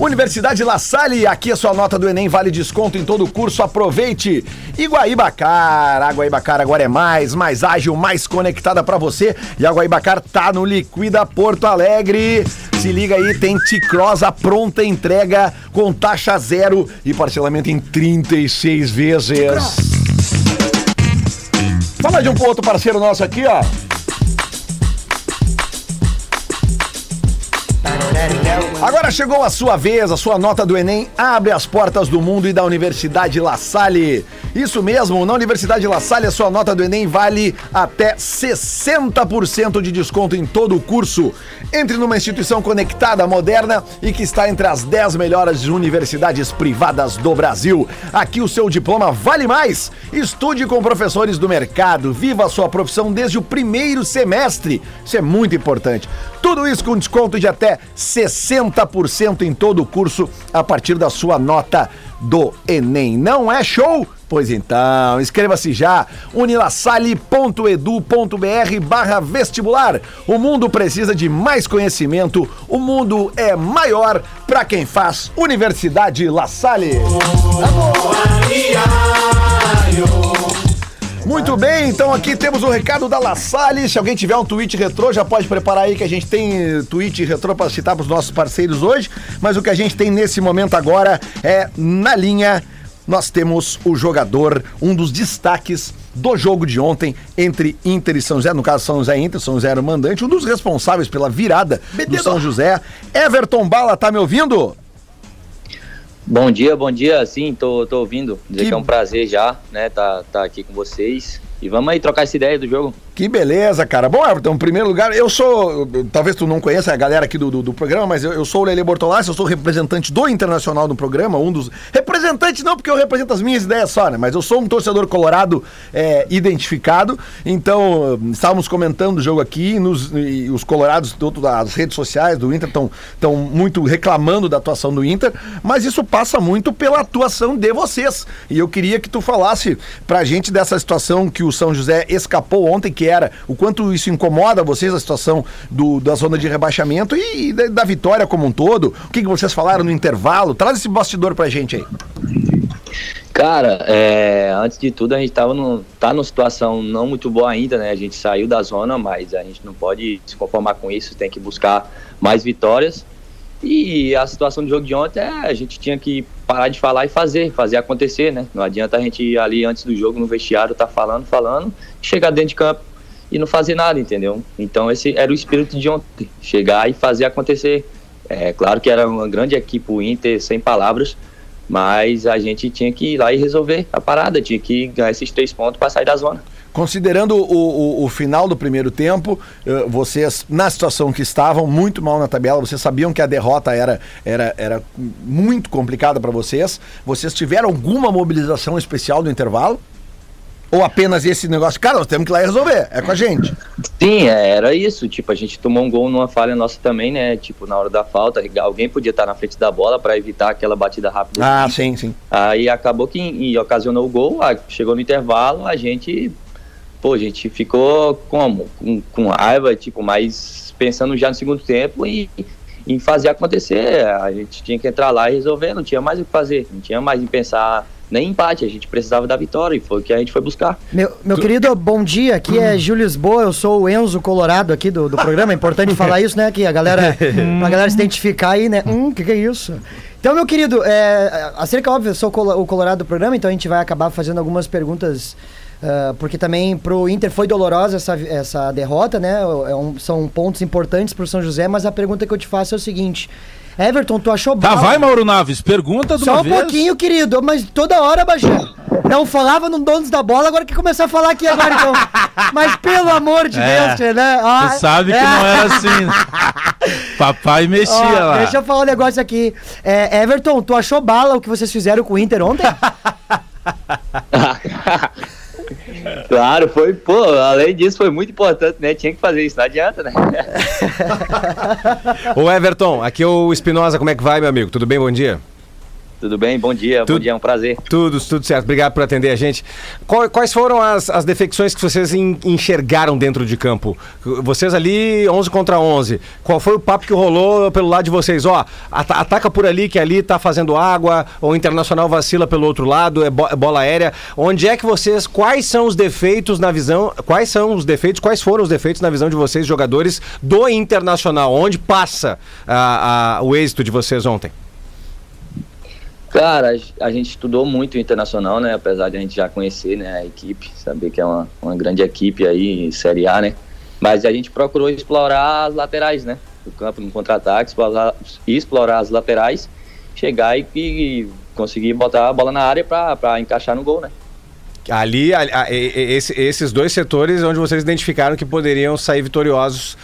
Speaker 2: Universidade La Salle, aqui a sua nota do Enem vale desconto em todo o curso, aproveite. Guaíbacar, a Guaíbacar agora é mais, mais ágil, mais conectada pra você. E a Guaíbacar tá no Liquida Porto Alegre. Se liga aí, tem T-Cross a pronta entrega com taxa zero e parcelamento em 36 vezes. Fala de um outro parceiro nosso aqui, ó. Agora chegou a sua vez, a sua nota do Enem abre as portas do mundo e da Universidade La Salle. Isso mesmo, na Universidade La Salle a sua nota do Enem vale até 60% de desconto em todo o curso. Entre numa instituição conectada, moderna e que está entre as 10 melhores universidades privadas do Brasil. Aqui o seu diploma vale mais. Estude com professores do mercado, viva a sua profissão desde o primeiro semestre. Isso é muito importante. Tudo isso com desconto de até 60% em todo o curso a partir da sua nota do Enem. Não é show? Pois então, inscreva-se já, unilassale.edu.br barra vestibular. O mundo precisa de mais conhecimento, o mundo é maior para quem faz Universidade La Salle. Muito bem, então aqui temos o recado da La Salle. Se alguém tiver um tweet retrô, já pode preparar aí que a gente tem tweet retrô para citar para os nossos parceiros hoje. Mas o que a gente tem nesse momento agora é na linha. Nós temos o jogador, um dos destaques do jogo de ontem entre Inter e São José, no caso São José Inter, São José era o mandante, um dos responsáveis pela virada do São José. Everton Bala, tá me ouvindo?
Speaker 8: Bom dia, bom dia. Sim, tô, tô ouvindo. Dizer
Speaker 2: Que-
Speaker 8: que... é um prazer já, né, tá, tá aqui com vocês. E vamos aí trocar essa ideia do jogo.
Speaker 2: Que beleza, cara. Bom, Everton, em primeiro lugar, eu sou. Talvez tu não conheça a galera aqui do, do, do programa, mas eu, eu sou o Lele Bortolassi, eu sou representante do Internacional do programa, um dos. Representante não, porque eu represento as minhas ideias só, né? Mas eu sou um torcedor colorado é, identificado. Então, estávamos comentando o jogo aqui, nos, e os colorados, todas as redes sociais do Inter estão muito reclamando da atuação do Inter, mas isso passa muito pela atuação de vocês. E eu queria que tu falasse pra gente dessa situação que o São José escapou ontem, que que era, o quanto isso incomoda vocês, a situação do, da zona de rebaixamento e, da, da vitória como um todo. O que, que vocês falaram no intervalo? Traz esse bastidor pra gente aí.
Speaker 8: Cara, é, antes de tudo a gente tava no, tá numa situação não muito boa ainda, né? A gente saiu da zona, mas a gente não pode se conformar com isso, tem que buscar mais vitórias. E a situação do jogo de ontem é a gente tinha que parar de falar e fazer, fazer acontecer, né? Não adianta a gente ir ali antes do jogo no vestiário, tá falando, falando, chegar dentro de campo e não fazer nada, entendeu? Então esse era o espírito de ontem, chegar e fazer acontecer. É claro que era uma grande equipe o Inter, sem palavras, mas a gente tinha que ir lá e resolver a parada, tinha que ganhar esses três pontos para sair da zona.
Speaker 2: Considerando o, o, o final do primeiro tempo, eh, vocês, na situação que estavam, muito mal na tabela, vocês sabiam que a derrota era, era, era muito complicada para vocês. Vocês tiveram alguma mobilização especial no intervalo? Ou apenas esse negócio? Cara, nós temos que ir lá e resolver, é com a gente.
Speaker 8: Sim, é, era isso. Tipo, a gente tomou um gol numa falha nossa também, né? Tipo, na hora da falta, alguém podia estar na frente da bola para evitar aquela batida rápida.
Speaker 2: Ah, sim, sim.
Speaker 8: Aí acabou que e ocasionou o gol, chegou no intervalo, a gente, pô, a gente ficou como? Com, com raiva, tipo, mas pensando já no segundo tempo e em fazer acontecer. A gente tinha que entrar lá e resolver, não tinha mais o que fazer, não tinha mais em pensar nem empate, a gente precisava da vitória e foi o que a gente foi buscar.
Speaker 3: Meu, meu querido, bom dia. Aqui é Júlio Lisboa, eu sou o Enzo Colorado aqui do, do programa. É importante [LAUGHS] falar isso, né? Que a galera, pra galera se identificar aí, né? Hum, que que é isso? Então, meu querido, é, acerca, óbvio, eu sou o colo- o Colorado do programa, então a gente vai acabar fazendo algumas perguntas. ah, porque também pro Inter foi dolorosa essa, essa derrota, né? É um- são pontos importantes pro São José, mas a pergunta que eu te faço é o seguinte: Everton, tu achou
Speaker 6: Tá,
Speaker 3: bala-
Speaker 6: vai, Mauro Naves, pergunta de
Speaker 3: Só
Speaker 6: uma
Speaker 3: um
Speaker 6: vez.
Speaker 3: pouquinho, querido, mas toda hora, Bagé. Não falava no Donos da Bola, agora que começar a falar aqui agora, então. Mas pelo amor de
Speaker 6: É,
Speaker 3: Deus, né? Ah,
Speaker 6: Tu sabe que
Speaker 3: é.
Speaker 6: não era assim. [LAUGHS] Papai mexia
Speaker 3: Ó,
Speaker 6: lá.
Speaker 3: Deixa eu falar um negócio aqui. É, Everton, tu achou bala o que vocês fizeram com o Inter ontem? [LAUGHS] [LAUGHS]
Speaker 8: Claro, foi, pô, além disso foi muito importante, né? Tinha que fazer isso, não adianta, né? [LAUGHS]
Speaker 4: Ô Everton, aqui é o Espinosa, como é que vai, meu amigo? Tudo bem? Bom dia.
Speaker 8: Tudo bem? Bom dia,
Speaker 4: Tudo-
Speaker 8: bom dia, é um prazer.
Speaker 4: Tudo, tudo certo. Obrigado por atender a gente. Quais foram as, as defecções que vocês en- enxergaram dentro de campo? Vocês ali, 11 contra 11. Qual foi o papo que rolou pelo lado de vocês? Ó, ata- ataca por ali, que ali tá fazendo água, ou o Internacional vacila pelo outro lado, é, bo- é bola aérea. Onde é que vocês, quais são os defeitos na visão, quais são os defeitos, quais foram os defeitos na visão de vocês, jogadores do Internacional? Onde passa a- a- o êxito de vocês ontem?
Speaker 8: Cara, a gente estudou muito o Internacional, né? Apesar de a gente já conhecer né, a equipe, saber que é uma, uma grande equipe aí, Série A, né? Mas a gente procurou explorar as laterais, né? Do campo no contra-ataque, explorar, explorar as laterais, chegar e, e conseguir botar a bola na área para encaixar no gol, né?
Speaker 4: Ali, a- a- esse- esses dois setores onde vocês identificaram que poderiam sair vitoriosos.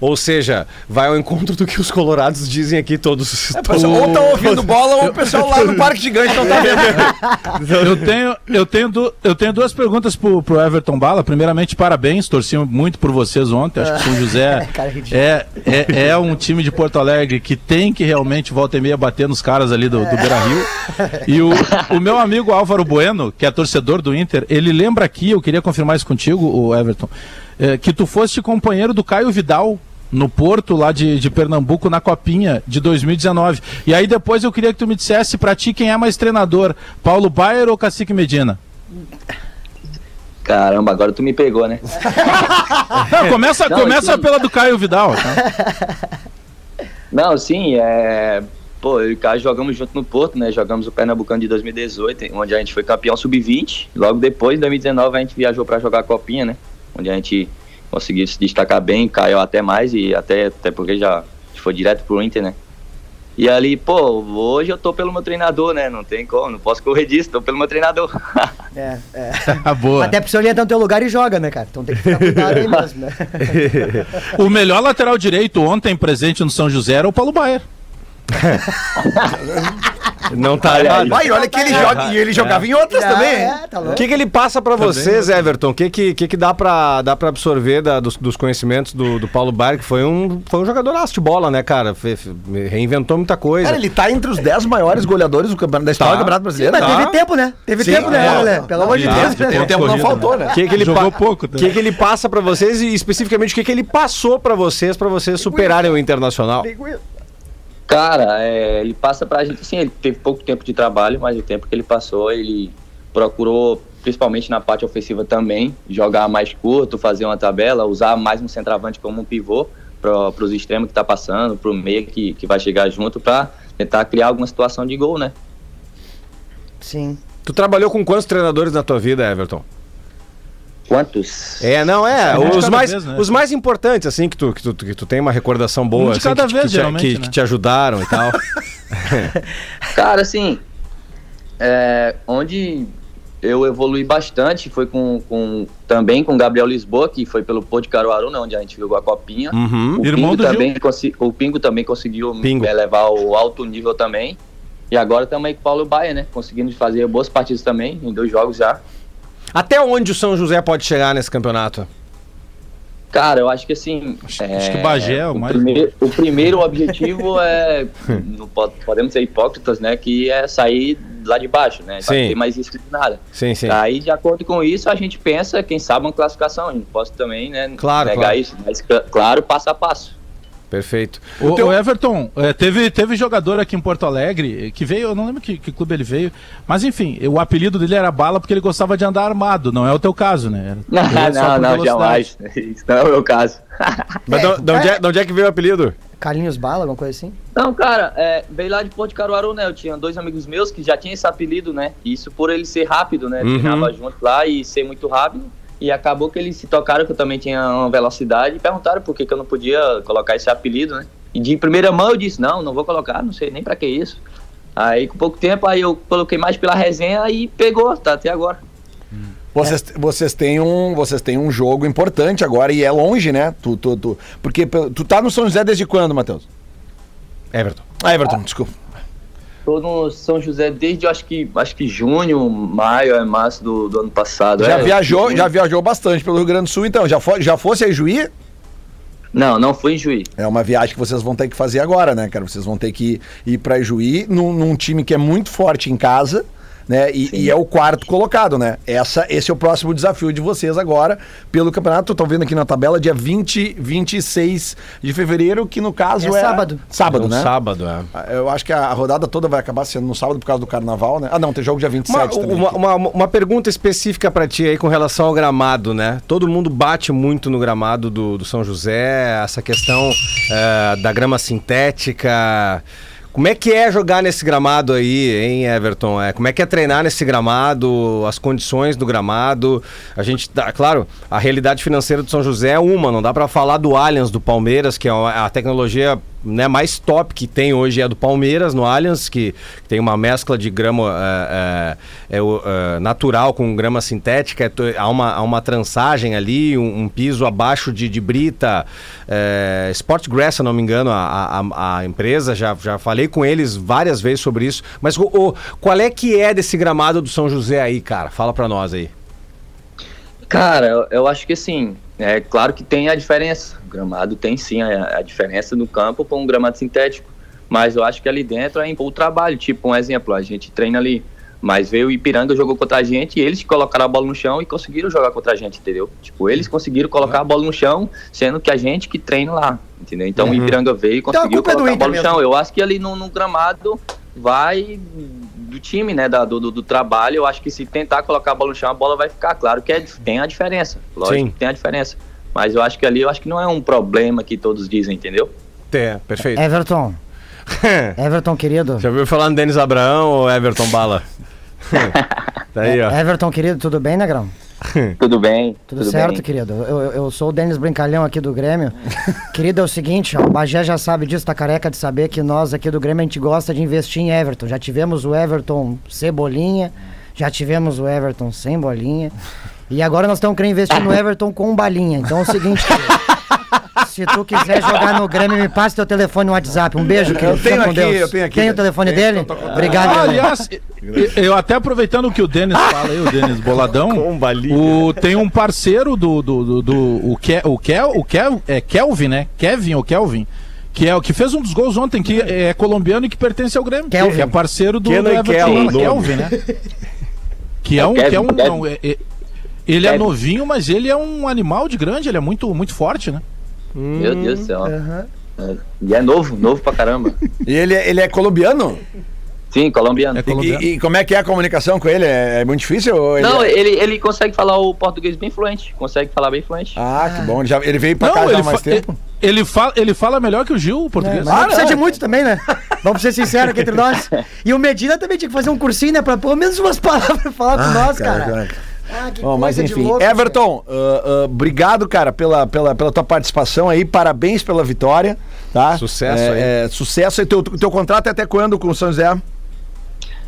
Speaker 4: Ou seja, vai ao encontro do que os colorados dizem aqui todos.
Speaker 2: É, pessoal, ou tá ouvindo bola ou o pessoal lá no Parque Gigante não tá vendo.
Speaker 6: Eu tenho, eu, tenho du- eu tenho duas perguntas pro, pro Everton Bala. Primeiramente, parabéns, torci muito por vocês ontem. Acho que o São José [LAUGHS] é, é, é um time de Porto Alegre que tem que realmente volta e meia bater nos caras ali do, do Beira Rio. E o, o meu amigo Álvaro Bueno, que é torcedor do Inter, ele lembra aqui, eu queria confirmar isso contigo, o Everton, é, que tu foste companheiro do Caio Vidal. No Porto, lá de, de Pernambuco, na Copinha de 2019. E aí depois eu queria que tu me dissesse pra ti quem é mais treinador, Paulo Baier ou Cacique Medina?
Speaker 8: Caramba, agora tu me pegou, né? [LAUGHS]
Speaker 6: Não, começa
Speaker 8: Não,
Speaker 6: começa
Speaker 8: sim.
Speaker 6: pela do Caio Vidal. tá? [LAUGHS]
Speaker 8: Não, sim, é. Pô, eu e o Caio jogamos junto no Porto, né? Jogamos o Pernambucano de 2018, onde a gente foi campeão sub-20. Logo depois, em 2019, a gente viajou pra jogar a Copinha, né? Onde a gente conseguiu se destacar bem, caiu até mais e até, até porque já foi direto pro Inter, né? E ali, pô, hoje eu tô pelo meu treinador, né? Não tem como, não posso correr disso, tô pelo meu treinador.
Speaker 3: É, é. [LAUGHS]
Speaker 6: Ah, boa.
Speaker 3: Até porque ele entra no teu lugar e joga, né, cara? Então tem que ficar cuidado aí mesmo, né? [LAUGHS]
Speaker 6: O melhor lateral direito ontem presente no São José era o Paulo Baier. [LAUGHS]
Speaker 4: Não tá errado.
Speaker 2: Vai, olha que ele joga. E ele jogava em outras também.
Speaker 3: é, tá
Speaker 4: O
Speaker 3: louco.
Speaker 4: que, que ele passa pra vocês, Everton? O que, que, que, que dá, pra, dá pra absorver da- dos, dos conhecimentos do, do Paulo Baier, que foi um, foi um jogador de bola, né, cara? Fe- fe- reinventou muita coisa.
Speaker 2: Cara, ele tá entre os 10 maiores goleadores do campeonato, da história
Speaker 4: Tá.
Speaker 2: do Campeonato Brasileiro.
Speaker 3: Mas
Speaker 2: tá?
Speaker 3: teve tempo, né? Teve
Speaker 2: Sim,
Speaker 3: tempo, né,
Speaker 2: é.
Speaker 3: Pelo amor de
Speaker 6: Ah,
Speaker 3: Deus.
Speaker 6: de
Speaker 3: né?
Speaker 2: O tempo não faltou, né?
Speaker 4: O que, que ele
Speaker 6: Jogou
Speaker 4: pa-
Speaker 6: pouco,
Speaker 4: O
Speaker 6: né?
Speaker 4: que, que ele passa pra vocês e especificamente o que, que ele passou pra vocês, pra vocês superarem o Internacional?
Speaker 8: Cara, é, ele passa pra gente, assim, ele teve pouco tempo de trabalho, mas o tempo que ele passou, ele procurou, principalmente na parte ofensiva também, jogar mais curto, fazer uma tabela, usar mais um centroavante como um pivô para os extremos que tá passando, pro meio que, que vai chegar junto para tentar criar alguma situação de gol, né?
Speaker 3: Sim.
Speaker 4: Tu trabalhou com quantos treinadores na tua vida, Everton?
Speaker 8: Quantos?
Speaker 4: É, não, é.
Speaker 6: Um de
Speaker 4: Os mais,
Speaker 6: vez, né?
Speaker 4: os mais importantes, assim, que tu, que tu, que tu tem uma recordação boa.
Speaker 6: Um de
Speaker 4: assim,
Speaker 6: cada
Speaker 4: que,
Speaker 6: vez,
Speaker 4: que, te-
Speaker 6: geralmente,
Speaker 4: que,
Speaker 6: né?
Speaker 4: que te ajudaram e tal. [LAUGHS]
Speaker 8: Cara, assim, é, onde eu evolui bastante foi com, com também com o Gabriel Lisboa, que foi pelo Pô de Caruaru, né, onde a gente jogou a copinha.
Speaker 4: Uhum.
Speaker 8: O
Speaker 6: Irmão
Speaker 8: Pingo, também o Pingo também conseguiu
Speaker 4: Pingo.
Speaker 8: me levar ao alto nível também. E agora também com o Paulo Baia, né? Conseguindo fazer boas partidas também, em dois jogos já.
Speaker 4: Até onde o São José pode chegar nesse campeonato?
Speaker 8: Cara, eu acho que assim.
Speaker 6: Acho- acho que o Bagé é o mais-
Speaker 8: Primeiro, o primeiro objetivo é. [LAUGHS] não pode- podemos ser hipócritas, né? Que é sair lá de baixo, né?
Speaker 4: Sim.
Speaker 8: Vai ter mais risco de nada.
Speaker 4: Sim, sim.
Speaker 8: Aí, de acordo com isso, a gente pensa, quem sabe, uma classificação. A gente não posso também, né?
Speaker 4: Claro,
Speaker 8: negar
Speaker 4: claro.
Speaker 8: isso. Mas, cl- claro, passo a passo.
Speaker 4: Perfeito.
Speaker 6: O,
Speaker 2: teu-
Speaker 6: o Everton, é, teve, teve jogador aqui em Porto Alegre que veio, eu não lembro que, que clube ele veio, mas enfim, o apelido dele era Bala porque ele gostava de andar armado, não é o teu caso, né? [LAUGHS]
Speaker 8: Não, não, não, jamais. [LAUGHS] Isso não é o meu caso. [LAUGHS]
Speaker 4: Mas de, de onde é, de onde é que veio o apelido?
Speaker 3: Carlinhos Bala, alguma coisa assim?
Speaker 8: Não, cara, é, veio lá de Porto de Caruaru, né? Eu tinha dois amigos meus que já tinham esse apelido, né? Isso por ele ser rápido, né?
Speaker 4: Uhum.
Speaker 8: Treinava junto lá e ser muito rápido. E acabou que eles se tocaram que eu também tinha uma velocidade e perguntaram por que, que eu não podia colocar esse apelido, né? E de primeira mão eu disse, não, não vou colocar, não sei nem pra que isso. Aí com pouco tempo aí eu coloquei mais pela resenha e pegou, tá até agora.
Speaker 2: Vocês, vocês, têm um, vocês têm um jogo importante agora e é longe, né? Tu, tu, tu, porque tu tá no São José desde quando, Matheus?
Speaker 4: Everton.
Speaker 2: Ah, Everton, desculpa.
Speaker 8: Tô no São José desde acho que acho que junho, maio, é março do, do ano passado.
Speaker 2: Já
Speaker 8: é,
Speaker 2: viajou, já viajou bastante pelo Rio Grande do Sul, então. Já, fo já fosse a Juí?
Speaker 8: Não, não fui em Juí.
Speaker 2: É uma viagem que vocês vão ter que fazer agora, né, cara? Vocês vão ter que ir pra Juí num, num time que é muito forte em casa. Né? E, e é o quarto colocado, né? Essa, esse é o próximo desafio de vocês agora pelo campeonato. Estão vendo aqui na tabela, dia 20, 26 de fevereiro, que no caso
Speaker 3: É
Speaker 2: é.
Speaker 3: sábado.
Speaker 2: Sábado,
Speaker 4: Um
Speaker 2: né?
Speaker 4: sábado, é.
Speaker 2: Eu acho que a rodada toda vai acabar sendo no sábado por causa do carnaval, né? Ah, não, tem jogo dia 27
Speaker 4: Uma,
Speaker 2: também.
Speaker 4: uma, uma, uma pergunta específica pra ti aí com relação ao gramado, né? Todo mundo bate muito no gramado do, do São José, essa questão eh, da grama sintética. Como é que é jogar nesse gramado aí, hein, Everton? É, como é que é treinar nesse gramado, as condições do gramado? A gente, tá, claro, a realidade financeira do São José é uma, não dá pra falar do Allianz, do Palmeiras, que é a tecnologia né, mais top que tem hoje é do Palmeiras no Allianz, que, tem uma mescla de grama é, é, é, é, natural com grama sintética, é há, uma, há uma trançagem ali, um, um piso abaixo de, de brita, é, Sport Grass, se não me engano, a, a, a empresa, já, já falei com eles várias vezes sobre isso, mas o, o- qual é que é desse gramado do São José aí, cara? Fala pra nós aí.
Speaker 8: Cara, eu, eu acho que assim, é claro que tem a diferença. O gramado tem sim a, a diferença no campo para um gramado sintético. Mas eu acho que ali dentro é o trabalho. Tipo, um exemplo, a gente treina ali. Mas veio o Ipiranga, jogou contra a gente e eles colocaram a bola no chão e conseguiram jogar contra a gente, entendeu? Tipo, eles conseguiram colocar a bola no chão, sendo que a gente que treina lá, entendeu? Então o Ipiranga veio e
Speaker 3: Então, a
Speaker 8: conseguiu
Speaker 3: é
Speaker 8: colocar a
Speaker 3: Inter
Speaker 8: bola no
Speaker 3: mesmo.
Speaker 8: chão. Eu acho que ali no, no gramado vai do time, né? Da, do, do- do trabalho. Eu acho que se tentar colocar a bola no chão, a bola vai ficar. Claro que é, tem a diferença. Lógico
Speaker 4: Sim.
Speaker 8: que tem a diferença. Mas eu acho que ali eu acho que não é um problema que todos dizem, entendeu?
Speaker 4: É, perfeito.
Speaker 3: Everton. [LAUGHS] Everton, querido.
Speaker 4: Já ouviu falar no Denis Abraão ou Everton Bala? [LAUGHS] tá aí, ó.
Speaker 3: Everton, querido, tudo bem, Negrão? [LAUGHS]
Speaker 8: Tudo bem.
Speaker 3: Tudo, certo,
Speaker 8: bem.
Speaker 3: querido? Eu, eu- eu sou o Denis Brincalhão aqui do Grêmio. [LAUGHS] querido, é o seguinte, ó, o Bagé já sabe disso, tá careca de saber que nós aqui do Grêmio a gente gosta de investir em Everton. Já tivemos o Everton Cebolinha, já tivemos o Everton sem bolinha. E agora nós estamos querendo investir no [LAUGHS] Everton com balinha. Então é o seguinte, querido, se tu quiser jogar no Grêmio, me passa teu telefone no WhatsApp. Um beijo, querido.
Speaker 2: tenho
Speaker 3: Fica com
Speaker 2: aqui,
Speaker 3: Deus.
Speaker 2: eu tenho aqui.
Speaker 3: Tem o telefone
Speaker 2: Tem,
Speaker 3: dele?
Speaker 2: tô- tô com-
Speaker 3: Obrigado,
Speaker 6: Ah, aliás, eu- eu até aproveitando o que o Denis fala aí, o Denis Boladão, [LAUGHS] o, tem um parceiro do, do, do, do- o, Ke, o, Kel, o Kel, é Kelvin, né? Kevin ou Kelvin, que é o que fez um dos gols ontem, que é colombiano e que pertence ao Grêmio.
Speaker 3: Kelvin.
Speaker 6: Que é parceiro do, do
Speaker 4: Kenan
Speaker 6: Everton
Speaker 4: Kel.
Speaker 6: Kelvin, né? Que é
Speaker 8: É
Speaker 6: um.
Speaker 8: Kevin,
Speaker 6: que é um não, é- é- ele é novinho, mas ele é um animal de grande, ele é muito, muito forte, né?
Speaker 8: Meu Deus do céu. É, E é novo, novo pra caramba.
Speaker 2: E ele, é- ele é colombiano?
Speaker 8: Sim, colombiano.
Speaker 6: É colombiano.
Speaker 2: E, e como é que é a comunicação com ele? É, é muito difícil? ou ele
Speaker 8: Não,
Speaker 2: é-
Speaker 8: ele, ele consegue falar o português bem fluente. Consegue falar bem fluente.
Speaker 2: Ah, que bom. Ele, já, ele veio pra
Speaker 6: Não,
Speaker 2: cá já há mais
Speaker 6: fa-
Speaker 2: tempo.
Speaker 6: ele, fala, ele fala melhor que o Gil, o
Speaker 3: É,
Speaker 6: português.
Speaker 3: não
Speaker 2: Ah,
Speaker 3: precisa
Speaker 2: não.
Speaker 3: de muito também, né? Vamos ser sinceros aqui entre nós. [LAUGHS] E o Medina também tinha que fazer um cursinho, né? Pra pelo menos umas palavras pra falar com nós, cara. Ah, que
Speaker 2: Bom, mas enfim,
Speaker 3: louco,
Speaker 2: Everton, ah, ah, obrigado, cara, pela, pela, pela tua participação aí, parabéns pela vitória, tá?
Speaker 4: Sucesso
Speaker 2: é,
Speaker 4: aí.
Speaker 2: É, sucesso aí. Teu, teu contrato é até quando com o São José?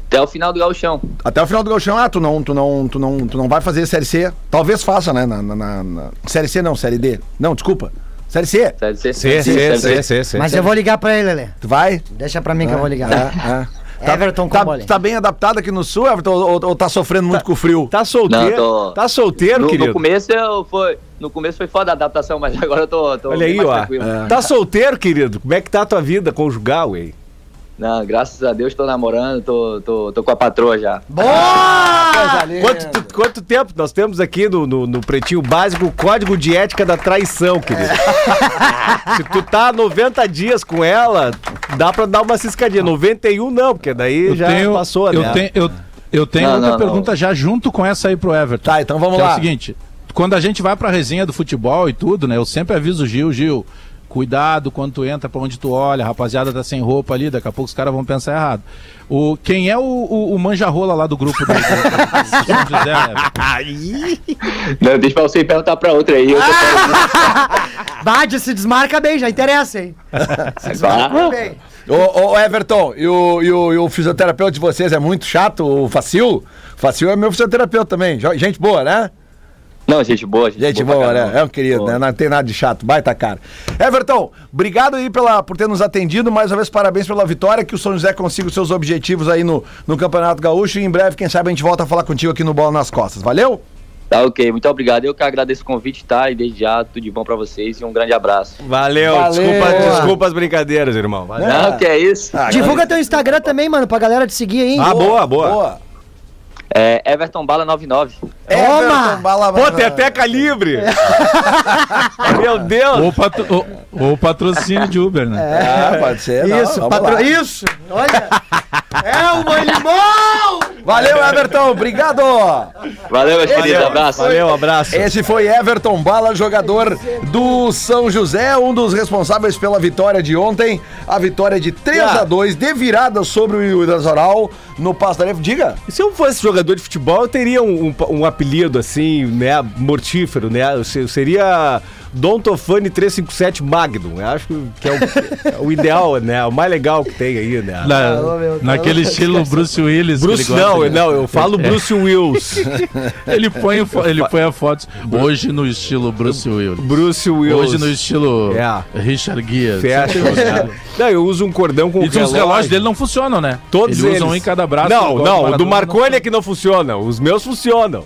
Speaker 8: Até o final do gauchão.
Speaker 2: Até o final do Gauchão, ah, tu não, tu não, tu não, tu não vai fazer Série C? Talvez faça, né? Na, na- na- na- Série C não, Série D. Não, desculpa. Série C.
Speaker 8: Série C.
Speaker 4: Sim, sim,
Speaker 8: Série
Speaker 4: sim, sim, sim.
Speaker 3: Mas eu vou ligar pra ele, Lelê.
Speaker 2: Tu vai?
Speaker 3: Deixa pra mim que eu vou ligar.
Speaker 2: É, é.
Speaker 3: Everton
Speaker 2: tá, tá bem adaptado aqui no sul, Everton, ou, ou- ou tá sofrendo muito com o frio?
Speaker 4: Tá solteiro?
Speaker 8: Não, tô-
Speaker 4: Tá solteiro,
Speaker 8: No,
Speaker 4: querido?
Speaker 8: no começo eu foi, no começo foi foda a adaptação, mas [LAUGHS] agora eu tô, tô
Speaker 4: Olha aí,
Speaker 8: mais
Speaker 4: ó.
Speaker 8: tranquilo.
Speaker 4: Tá solteiro, querido? Como é que tá a tua vida conjugal, aí?
Speaker 8: Não, graças a Deus tô namorando, tô, tô, tô com a patroa já.
Speaker 2: Linda.
Speaker 4: Quanto, tu- quanto tempo nós temos aqui no, no, no Pretinho Básico o Código de Ética da Traição, querido? Se tu tá 90 dias com ela, dá pra dar uma ciscadinha. 91 não, porque daí já passou,
Speaker 6: eu
Speaker 4: né?
Speaker 6: Tenho, eu, eu tenho
Speaker 8: Não,
Speaker 6: outra
Speaker 8: não, não.
Speaker 6: pergunta já junto com essa aí pro Everton.
Speaker 2: Tá, então vamos
Speaker 6: Que É
Speaker 2: lá.
Speaker 6: o seguinte, quando a gente vai pra resenha do futebol e tudo, né? Eu sempre aviso o Gil, Gil, cuidado quando tu entra pra onde tu olha, a rapaziada tá sem roupa ali, daqui a pouco os caras vão pensar errado. O, quem é o, o, o manja-rola lá do grupo do, do, do São José?
Speaker 8: Não, deixa pra você perguntar pra outra aí. Eu tô
Speaker 3: Bade [LAUGHS] se desmarca bem, já interessa, hein?
Speaker 8: falando.
Speaker 3: Bem.
Speaker 2: Ô, ô, Everton, e o, e, o, e o fisioterapeuta de vocês é muito chato, o Facil? Facil é meu fisioterapeuta também. Gente boa, né?
Speaker 8: Não, gente boa, gente,
Speaker 2: Gente
Speaker 8: boa.
Speaker 2: boa, né? É um querido,
Speaker 8: Boa.
Speaker 2: né? Não tem nada de chato, baita cara. Everton, obrigado aí pela, por ter nos atendido. Mais uma vez, parabéns pela vitória. Que o São José consiga os seus objetivos aí no, no Campeonato Gaúcho. E em breve, quem sabe, a gente volta a falar contigo aqui no Bola nas Costas. Valeu?
Speaker 8: Tá ok, muito obrigado. Eu que agradeço o convite, tá? E desde já, tudo de bom pra vocês e um grande abraço.
Speaker 4: Valeu,
Speaker 2: Valeu.
Speaker 4: Desculpa, desculpa as brincadeiras, irmão. Valeu.
Speaker 8: Não, que é isso.
Speaker 2: Ah,
Speaker 3: Divulga teu Instagram também, mano, pra galera te seguir aí.
Speaker 4: Ah, boa, boa.
Speaker 2: Boa.
Speaker 8: É Everton Bala 99.
Speaker 3: Toma!
Speaker 2: Bala,
Speaker 4: Pô, tem até calibre. [LAUGHS] Meu Deus.
Speaker 6: ou, patro, ou, ou patrocínio de Uber, né?
Speaker 2: É, pode ser. não,
Speaker 3: Isso,
Speaker 2: vamos
Speaker 3: patro... Isso! Olha! é um limão!
Speaker 2: Valeu, Everton. Obrigado.
Speaker 8: Valeu, meus queridos. Abraço.
Speaker 4: Valeu, abraço.
Speaker 2: Esse foi Everton Bala, jogador do São José, um dos responsáveis pela vitória de ontem. A vitória de 3
Speaker 4: Ah.
Speaker 2: a 2 de virada sobre o Idazoral no Passo Tarefa. Diga.
Speaker 4: Se eu fosse jogador de futebol, eu teria um, um- um apelido assim, né, mortífero, né? Eu se- eu seria Dom Tofani 357 Magnum. Eu acho que é o, é o ideal, né? O mais legal que tem aí, né?
Speaker 6: Na-
Speaker 3: meu,
Speaker 6: naquele estilo Bruce Willis.
Speaker 4: Bruce,
Speaker 6: gosta,
Speaker 4: não,
Speaker 6: né?
Speaker 4: não, eu falo Bruce Wills. [LAUGHS]
Speaker 6: Ele põe, ele põe a foto hoje no estilo Bruce Willis.
Speaker 4: Bruce Wills.
Speaker 6: Hoje no estilo
Speaker 4: É.
Speaker 6: Richard Gere.
Speaker 4: Fecha. né? Não, eu uso um cordão com
Speaker 6: E os relógios dele não funcionam, né?
Speaker 4: Todos
Speaker 6: ele
Speaker 4: eles.
Speaker 6: um em cada braço.
Speaker 4: Não, não, o
Speaker 6: Maradona,
Speaker 4: do Marconi é que não funciona. Os meus funcionam.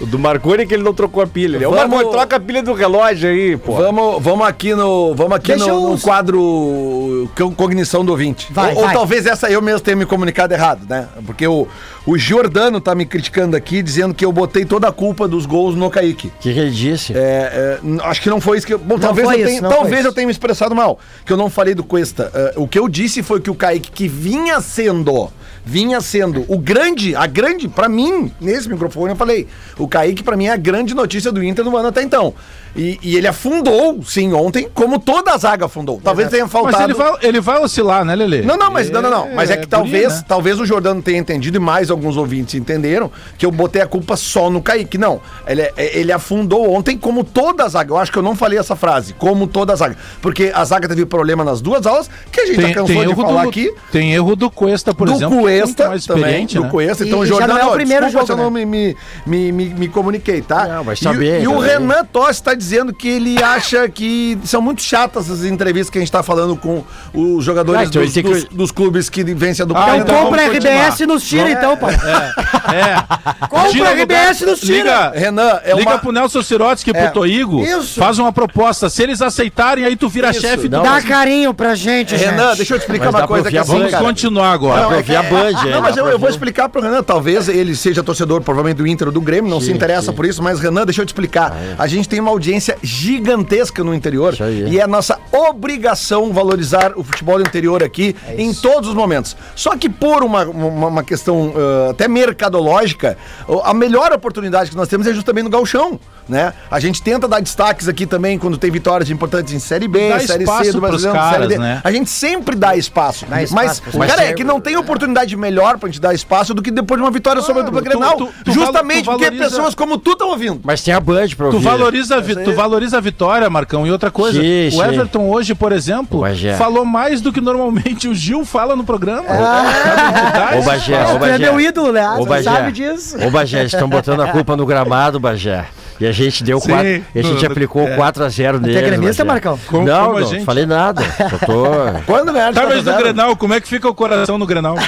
Speaker 4: O do Marconi é que ele não trocou a pilha. Ele, Ô,
Speaker 2: Vamos-
Speaker 4: Marconi, troca a pilha do relógio aí, pô.
Speaker 2: Vamos, vamos aqui no, vamos aqui
Speaker 3: Deixa
Speaker 2: no,
Speaker 3: eu-
Speaker 2: no quadro co- Cognição do Ouvinte.
Speaker 3: Vai,
Speaker 2: ou, ou
Speaker 3: vai.
Speaker 2: talvez essa eu mesmo tenha me comunicado errado, né? Porque o, o Giordano tá me criticando aqui, dizendo que eu botei toda a culpa dos gols no Kaique.
Speaker 3: O que, que ele disse?
Speaker 2: É, é, acho que não foi isso que eu. Bom, talvez,
Speaker 3: foi
Speaker 2: eu
Speaker 3: isso,
Speaker 2: tenha,
Speaker 3: não
Speaker 2: talvez eu tenha me expressado mal. Que eu não falei do Cuesta. É, o que eu disse foi que o Kaique, que vinha sendo. Vinha sendo o grande, a grande, pra mim, nesse microfone eu falei, o Kaique pra mim é a grande notícia do Inter no ano até então. E, e ele afundou, sim, ontem, como toda a zaga afundou. Talvez tenha faltado.
Speaker 6: Mas ele vai, ele vai oscilar, né, Lelê?
Speaker 2: Não, não, mas não, não, não. Mas é que
Speaker 6: guri,
Speaker 2: talvez,
Speaker 6: né?
Speaker 2: talvez o Jordano tenha entendido e mais alguns ouvintes entenderam que eu botei a culpa só no Kaique. Não, ele, é- ele afundou ontem como toda a zaga. Eu acho que eu não falei essa frase, como toda a zaga. Porque a zaga teve problema nas duas aulas, que a gente já cansou de falar
Speaker 6: do,
Speaker 2: aqui.
Speaker 6: Tem erro do Cuesta, por
Speaker 2: do
Speaker 6: exemplo. que é muito
Speaker 2: Cuesta
Speaker 6: mais
Speaker 2: também,
Speaker 6: experiente,
Speaker 2: do
Speaker 6: né?
Speaker 2: Cuesta.
Speaker 3: E-
Speaker 2: Então,
Speaker 3: e já
Speaker 2: Jordano,
Speaker 3: não é o primeiro
Speaker 2: desculpa
Speaker 3: jogo,
Speaker 2: se eu não
Speaker 3: né?
Speaker 2: me, me, me, me, me comuniquei, tá?
Speaker 3: Não, vai
Speaker 2: e,
Speaker 3: saber,
Speaker 2: e o
Speaker 3: cara.
Speaker 2: Renan Tosse está dizendo que ele acha que são muito chatas as entrevistas que a gente tá falando com os jogadores
Speaker 7: Ah, então
Speaker 2: dos, dos- dos clubes que vencem a dupla
Speaker 6: Ah, então
Speaker 3: Compra
Speaker 6: vamos
Speaker 3: RBS
Speaker 6: continuar.
Speaker 3: e nos tira, então, Paulo.
Speaker 6: É.
Speaker 3: Compra
Speaker 6: Tira o
Speaker 3: RBS
Speaker 6: lugar-
Speaker 3: nos tira.
Speaker 6: Liga,
Speaker 2: Renan, é
Speaker 6: liga
Speaker 2: uma...
Speaker 6: pro Nelson Sirotsky e
Speaker 2: É.
Speaker 6: pro Toigo.
Speaker 3: Isso.
Speaker 6: Faz uma proposta. Se eles aceitarem, aí tu vira
Speaker 2: Isso.
Speaker 6: chefe do.
Speaker 7: Não,
Speaker 3: Dá
Speaker 7: mas-
Speaker 3: carinho pra gente,
Speaker 2: Renan,
Speaker 3: gente.
Speaker 2: deixa eu te explicar
Speaker 7: Mas
Speaker 2: uma
Speaker 7: pra
Speaker 2: coisa que
Speaker 7: ouvir a
Speaker 2: assim,
Speaker 6: Vamos
Speaker 2: cara,
Speaker 6: continuar agora.
Speaker 2: Não, é
Speaker 7: ouvir a Band, é,
Speaker 2: Não, mas
Speaker 7: dá
Speaker 2: eu,
Speaker 7: pra
Speaker 2: eu vou explicar pro Renan. Talvez ele seja torcedor, provavelmente, do Inter ou do Grêmio, não se interessa por isso, mas Renan, deixa eu te explicar. A gente tem uma audiência gigantesca no interior e é nossa obrigação valorizar o futebol do interior aqui em todos os momentos. Só que por uma, uma, uma questão ah, até mercadológica, a melhor oportunidade que nós temos é justamente no Galchão. Né? A gente tenta dar destaques aqui também quando tem vitórias importantes em Série B,
Speaker 6: Dá
Speaker 2: Série C do Brasileiro,
Speaker 6: caras,
Speaker 2: Série D.
Speaker 6: né?
Speaker 2: A gente sempre dá espaço.
Speaker 3: Dá espaço
Speaker 2: mas, cara, é que não tem oportunidade melhor pra gente dar espaço do que depois de uma vitória sobre a dupla
Speaker 6: tu-
Speaker 2: Grenal.
Speaker 6: tu- tu
Speaker 2: justamente
Speaker 6: tu
Speaker 2: porque
Speaker 6: valoriza-
Speaker 2: pessoas como tu estão ouvindo.
Speaker 7: Mas tem a Band pra
Speaker 6: Tu
Speaker 7: ouvir.
Speaker 6: valoriza, a vi- tu valoriza a vitória, Marcão. E outra coisa,
Speaker 7: Sim,
Speaker 6: o. Everton hoje, por exemplo,
Speaker 7: O Bagé.
Speaker 6: falou mais do que normalmente o Gil fala no programa.
Speaker 3: Ah,
Speaker 7: Ô, Bagé, ô,
Speaker 3: tu é
Speaker 7: Bagé.
Speaker 3: meu ídolo, né?
Speaker 7: Ô,
Speaker 3: Você
Speaker 7: Bagé.
Speaker 3: sabe disso.
Speaker 7: Ô, Bagé, eles estão botando a culpa no gramado, Bagé. E a gente deu
Speaker 6: Sim,
Speaker 7: 4. E a gente aplicou 4x0 neles.
Speaker 3: é gremista,
Speaker 7: Bagé.
Speaker 3: Marcão?
Speaker 6: Como-
Speaker 7: não,
Speaker 6: como a
Speaker 7: não,
Speaker 6: gente?
Speaker 7: falei nada. Só tô. [LAUGHS]
Speaker 2: Quando ganhar de
Speaker 6: Tá, mas no
Speaker 2: 4 a 0?
Speaker 6: Grenal, como é que fica o coração no Grenal? [LAUGHS]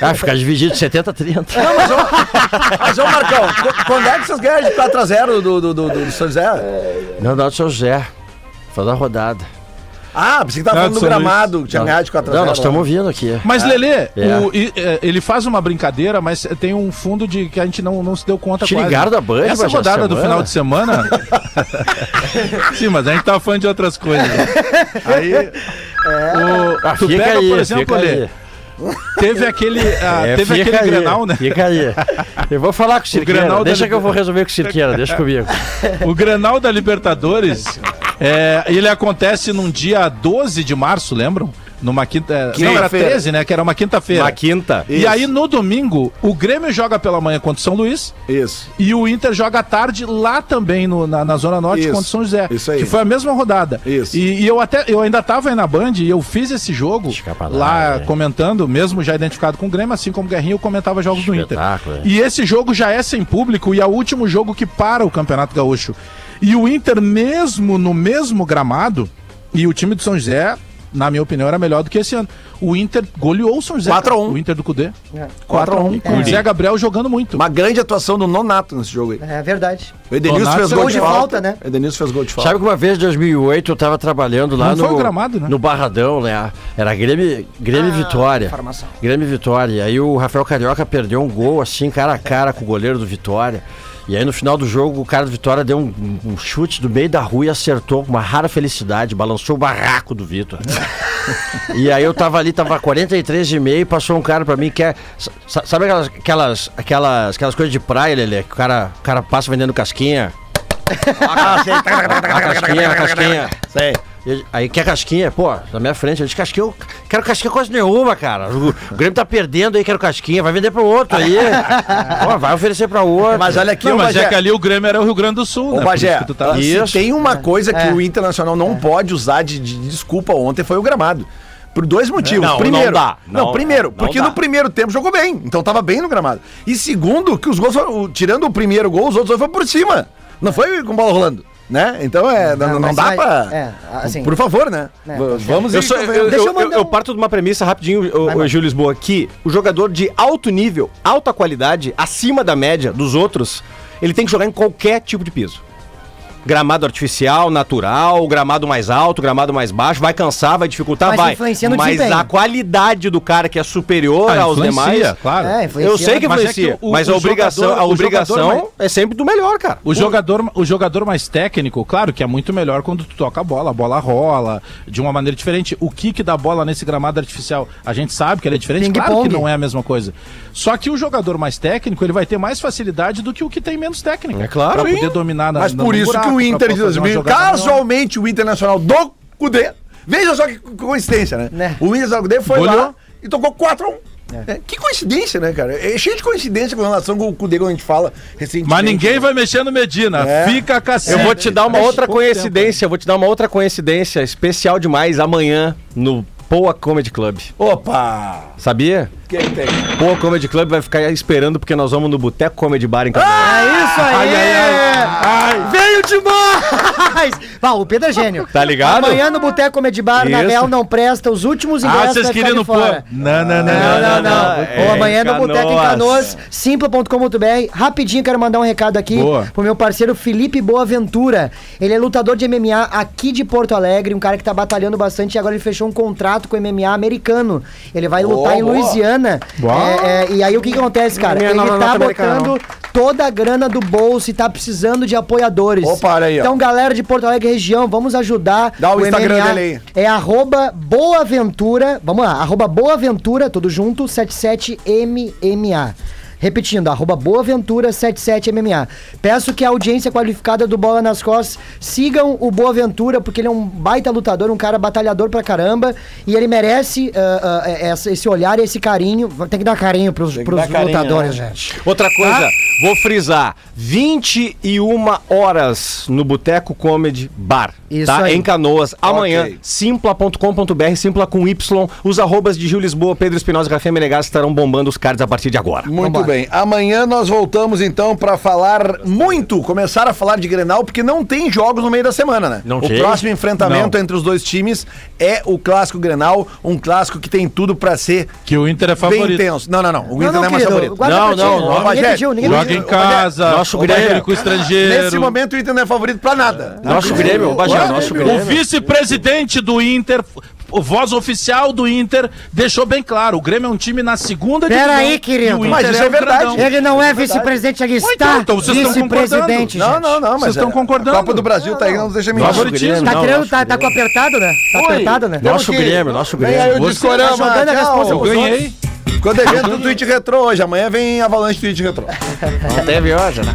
Speaker 7: Ah, ficar dividido 70-30.
Speaker 2: Não, mas, ô, [LAUGHS] mas, ô Marcão, qu- quando é que vocês ganharam de 4x0 do, do, do, do São José?
Speaker 7: Não, não, do seu Zé. Foi da rodada.
Speaker 2: Ah, pensei que tava
Speaker 6: Não,
Speaker 2: falando do gramado, que tinha ganhado de 4x0.
Speaker 7: não, nós estamos ouvindo aqui.
Speaker 6: Mas, Lelê,
Speaker 7: É.
Speaker 6: o- e- é, ele faz uma brincadeira, mas tem um fundo de que a gente não, não se deu conta
Speaker 7: Te ligaram da Band,
Speaker 6: Essa rodada do final de semana... [LAUGHS] Sim, mas a gente tava falando de outras coisas. Aí, o-
Speaker 7: Ah,
Speaker 6: tu pega,
Speaker 7: aí,
Speaker 6: por exemplo, Lelê, teve aquele, [LAUGHS] ah,
Speaker 7: É,
Speaker 6: teve aquele
Speaker 7: aí,
Speaker 6: Grenal, né?
Speaker 7: Fica aí. Eu vou falar com o Cirqueira.
Speaker 6: Grenal da
Speaker 7: Deixa
Speaker 6: Liber-
Speaker 7: que eu vou resolver com o Cirqueira, deixa comigo.
Speaker 6: O Grenal da Libertadores, é, ele acontece num dia 12 de março, lembram? Numa quinta. é, Não, era
Speaker 2: Quinta-feira.
Speaker 6: 13, né? Que era uma quinta-feira.
Speaker 4: Na quinta.
Speaker 6: E
Speaker 2: Isso.
Speaker 6: aí, no domingo, o Grêmio joga pela manhã contra o São Luís
Speaker 2: Isso.
Speaker 6: e o Inter joga à tarde lá também, no- na, na Zona Norte,
Speaker 2: Isso.
Speaker 6: contra o São José.
Speaker 2: Isso aí.
Speaker 6: Que foi a mesma rodada.
Speaker 2: Isso.
Speaker 6: E, e eu até eu ainda tava aí na Band e eu fiz esse jogo
Speaker 7: lá,
Speaker 6: lá
Speaker 7: né?
Speaker 6: comentando, mesmo já identificado com o Grêmio, assim como o Guerrinho, eu comentava jogos do Inter.
Speaker 7: É.
Speaker 6: E esse jogo já é sem público e é o último jogo que para o Campeonato Gaúcho. E o Inter, mesmo no mesmo gramado, e o time do São José, na minha opinião, era melhor do que esse ano. O Inter goleou o São José.
Speaker 2: 4 a 1.
Speaker 6: cara. O Inter do Cudê.
Speaker 2: 4 a 1.
Speaker 6: Com o Zé Gabriel jogando muito.
Speaker 2: Uma grande atuação do Nonato nesse jogo aí.
Speaker 3: É verdade.
Speaker 2: O Edenilson
Speaker 6: Nonato
Speaker 2: fez gol de falta,
Speaker 3: falta, né?
Speaker 2: O Edenilson fez gol de falta.
Speaker 7: Sabe que uma vez, em 2008, eu tava trabalhando lá
Speaker 6: Não
Speaker 7: no,
Speaker 6: foi o gramado, né?
Speaker 7: no Barradão, né? Era Grêmio, Grêmio
Speaker 3: Ah,
Speaker 7: Vitória.
Speaker 3: informação.
Speaker 7: Grêmio Vitória. E aí o Rafael Carioca perdeu um gol, assim, cara a cara com o goleiro do Vitória. E aí no final do jogo, o cara do Vitória deu um, um chute do meio da rua e acertou com uma rara felicidade, balançou o barraco do Vitor. [LAUGHS] e aí eu tava ali, tava 43 e meio, passou um cara pra mim que é. sa- Sabe aquelas, aquelas, aquelas, aquelas coisas de praia, Lelê? Que o cara, o cara passa vendendo casquinha. [LAUGHS]
Speaker 2: Ah, sei.
Speaker 7: A casquinha, casquinha.
Speaker 2: Sei.
Speaker 7: Aí quer casquinha, pô, na minha frente. Eu disse, casquinha, eu quero casquinha coisa nenhuma, cara. O, o Grêmio tá perdendo aí, quero casquinha. Vai vender pro outro aí. [LAUGHS] pô, vai oferecer pra outro.
Speaker 2: Mas olha aqui,
Speaker 6: Não, mas
Speaker 2: Bagé.
Speaker 6: é que ali o Grêmio era o Rio Grande do Sul,
Speaker 2: Ô
Speaker 6: né?
Speaker 2: Bagé,
Speaker 6: isso que tu tá-
Speaker 2: se tem uma coisa que
Speaker 3: É.
Speaker 2: o Internacional não pode usar de, de desculpa ontem foi o gramado. Por dois motivos.
Speaker 4: Não,
Speaker 2: primeiro,
Speaker 4: não dá.
Speaker 2: Não,
Speaker 4: Não,
Speaker 2: primeiro,
Speaker 4: não
Speaker 2: porque
Speaker 4: dá.
Speaker 2: no primeiro tempo jogou bem, então tava bem no gramado. E segundo, que os gols, foram- o- tirando o primeiro gol, os outros dois foram por cima. Não foi com bola rolando, né? Então é, não, não,
Speaker 3: mas
Speaker 2: dá
Speaker 3: vai-
Speaker 2: pra.
Speaker 3: é, assim-
Speaker 2: por favor, né?
Speaker 3: É, tá
Speaker 2: Vamos
Speaker 4: Eu,
Speaker 2: ir
Speaker 4: sou- eu.
Speaker 3: Deixa
Speaker 4: eu,
Speaker 3: eu mandar
Speaker 4: eu- eu
Speaker 3: um-
Speaker 4: parto de uma premissa rapidinho, o. Gil Lisboa, que o jogador de alto nível, alta qualidade, acima da média dos outros, ele tem que jogar em qualquer tipo de piso. Gramado artificial, natural, gramado mais alto, gramado mais baixo, vai cansar, vai dificultar,
Speaker 3: Mas
Speaker 4: vai.
Speaker 3: influencia no
Speaker 4: Mas
Speaker 3: desempenho.
Speaker 4: a qualidade do cara que é superior
Speaker 6: Ah,
Speaker 4: aos
Speaker 6: influencia,
Speaker 4: demais.
Speaker 6: claro.
Speaker 3: É, influencia.
Speaker 4: Eu sei que
Speaker 6: Mas é
Speaker 4: influencia,
Speaker 6: que o-
Speaker 4: mas
Speaker 6: o
Speaker 4: a obrigação,
Speaker 6: jogador-
Speaker 4: a
Speaker 6: o
Speaker 4: obrigação
Speaker 6: mais-
Speaker 4: é sempre do melhor, cara.
Speaker 6: O jogador, o jogador mais técnico, claro que é muito melhor quando tu toca a bola, a bola rola de uma maneira diferente. O kick da bola nesse gramado artificial, a gente sabe que ele é diferente,
Speaker 3: Ping
Speaker 6: claro
Speaker 3: pong.
Speaker 6: que não é a mesma coisa. Só que o jogador mais técnico, ele vai ter mais facilidade do que o que tem menos técnica.
Speaker 4: É claro.
Speaker 6: Pra
Speaker 4: Sim.
Speaker 6: poder dominar na
Speaker 2: Mas por isso
Speaker 6: buraco,
Speaker 2: que o Inter de
Speaker 6: fazer uma
Speaker 2: 2000,
Speaker 6: jogada melhor.
Speaker 2: casualmente o Internacional do Cudê, veja só que co- coincidência, né?
Speaker 3: Né.
Speaker 2: O Internacional do Cudê foi
Speaker 6: Goleou.
Speaker 2: lá e tocou 4x1. É, que coincidência, né, cara? É cheio de coincidência com relação com o Cudê quando a gente fala recentemente.
Speaker 6: Mas ninguém vai mexer no Medina.
Speaker 2: É.
Speaker 6: Fica cacete.
Speaker 4: Eu vou te dar uma
Speaker 6: Deixa
Speaker 4: outra coincidência, eu vou te dar uma outra coincidência especial demais amanhã no Poa Comedy Club.
Speaker 2: Opa!
Speaker 4: Sabia?
Speaker 2: Que tem?
Speaker 4: Pô, o Comedy Club vai ficar esperando porque nós vamos no Boteco Comedy Bar em Canoas.
Speaker 3: É isso aí! Veio demais! Vá, o Pedro é gênio.
Speaker 4: Tá ligado?
Speaker 3: Amanhã no Boteco Comedy Bar, na. Real não presta, os últimos ingressos
Speaker 6: Ah, vocês queriam no pô.
Speaker 3: fora.
Speaker 6: Não, não, não.
Speaker 3: Não, não, não.
Speaker 4: É,
Speaker 3: Ou amanhã no Boteco em
Speaker 4: Canoas.
Speaker 3: Simpla.com.br. Rapidinho, quero mandar um recado aqui
Speaker 6: Boa.
Speaker 3: pro meu parceiro Felipe Boaventura. Ele é lutador de MMA aqui de Porto Alegre, um cara que tá batalhando bastante e agora ele fechou um contrato com o MMA americano. Ele vai lutar em
Speaker 2: boa.
Speaker 3: Louisiana. É, é, e aí o que, que acontece, cara?
Speaker 4: MMA
Speaker 3: Ele tá botando toda a grana do bolso e tá precisando de apoiadores.
Speaker 2: Opa, olha aí, ó.
Speaker 3: Então, galera de Porto Alegre região, vamos ajudar.
Speaker 2: Dá o Instagram dele aí.
Speaker 3: É arroba Boaventura, vamos lá, arroba Boaventura, tudo junto, 77MMA. Repetindo, arroba Boaventura 77MMA. Peço que a audiência qualificada do Bola nas Costas sigam o Boaventura, porque ele é um baita lutador, um cara batalhador pra caramba, e ele merece ah, essa- esse olhar e esse carinho. Tem que dar carinho pros, pros
Speaker 2: dar carinho,
Speaker 3: lutadores,
Speaker 2: né?
Speaker 3: gente.
Speaker 4: Outra coisa,
Speaker 3: Ah.
Speaker 4: Vou frisar: 21 horas no Boteco Comedy Bar.
Speaker 3: Isso
Speaker 4: tá?
Speaker 3: aí.
Speaker 4: Em Canoas. Amanhã,
Speaker 2: Ok.
Speaker 4: simpla.com.br, simpla com Y. Os arrobas de Gil Lisboa, Pedro Espinosa e Rafael Menegas estarão bombando os cards a partir de agora.
Speaker 2: Muito
Speaker 3: Vambora.
Speaker 2: bem. Amanhã nós voltamos então pra falar muito, começar a falar de Grenal, porque não tem jogos no meio da semana, né?
Speaker 7: Não
Speaker 2: o
Speaker 7: tem?
Speaker 2: próximo enfrentamento
Speaker 6: Não.
Speaker 2: entre os dois times é o clássico Grenal, um clássico que tem tudo pra ser
Speaker 6: Que o Inter é
Speaker 2: bem
Speaker 6: favorito.
Speaker 2: tenso. Não, não, não. O
Speaker 3: Não,
Speaker 2: Inter não,
Speaker 3: não,
Speaker 2: é mais
Speaker 3: querido,
Speaker 2: favorito.
Speaker 7: Não, não, não,
Speaker 3: Ninguém pediu, ninguém
Speaker 6: Joga em casa,
Speaker 7: Nosso
Speaker 6: o
Speaker 7: Grêmio.
Speaker 6: público estrangeiro.
Speaker 2: Nesse momento o Inter não é favorito pra nada.
Speaker 7: Nosso Grêmio, Bagé, nosso
Speaker 6: O
Speaker 7: Grêmio.
Speaker 6: vice-presidente do Inter, o voz oficial do Inter, deixou bem claro: o Grêmio é um time na segunda
Speaker 3: Pera
Speaker 6: divisão
Speaker 3: aí, querido.
Speaker 6: o
Speaker 2: Mas isso é
Speaker 6: o
Speaker 2: verdade.
Speaker 6: grandão.
Speaker 3: Ele não é vice-presidente, ele
Speaker 6: então,
Speaker 3: está
Speaker 6: então vocês estão
Speaker 3: vice-presidente,
Speaker 2: Não, não, não, mas
Speaker 6: Vocês estão
Speaker 2: é-
Speaker 6: concordando?
Speaker 2: A Copa do Brasil tá aí, não nos deixa mentir.
Speaker 6: Favoritismo.
Speaker 3: Tá
Speaker 7: Não,
Speaker 3: querendo,
Speaker 7: nosso
Speaker 3: tá, tá com apertado, né? Tá apertado, né?
Speaker 7: Nosso Grêmio, nosso
Speaker 2: Vem aí
Speaker 7: Grêmio.
Speaker 2: o
Speaker 6: Você
Speaker 2: Discorama,
Speaker 3: tá jogando a responsa
Speaker 6: Eu ganhei.
Speaker 2: Quando é evento do Twitch Retro hoje, amanhã vem Avalanche Twitch Retro.
Speaker 7: Não teve hoje, né?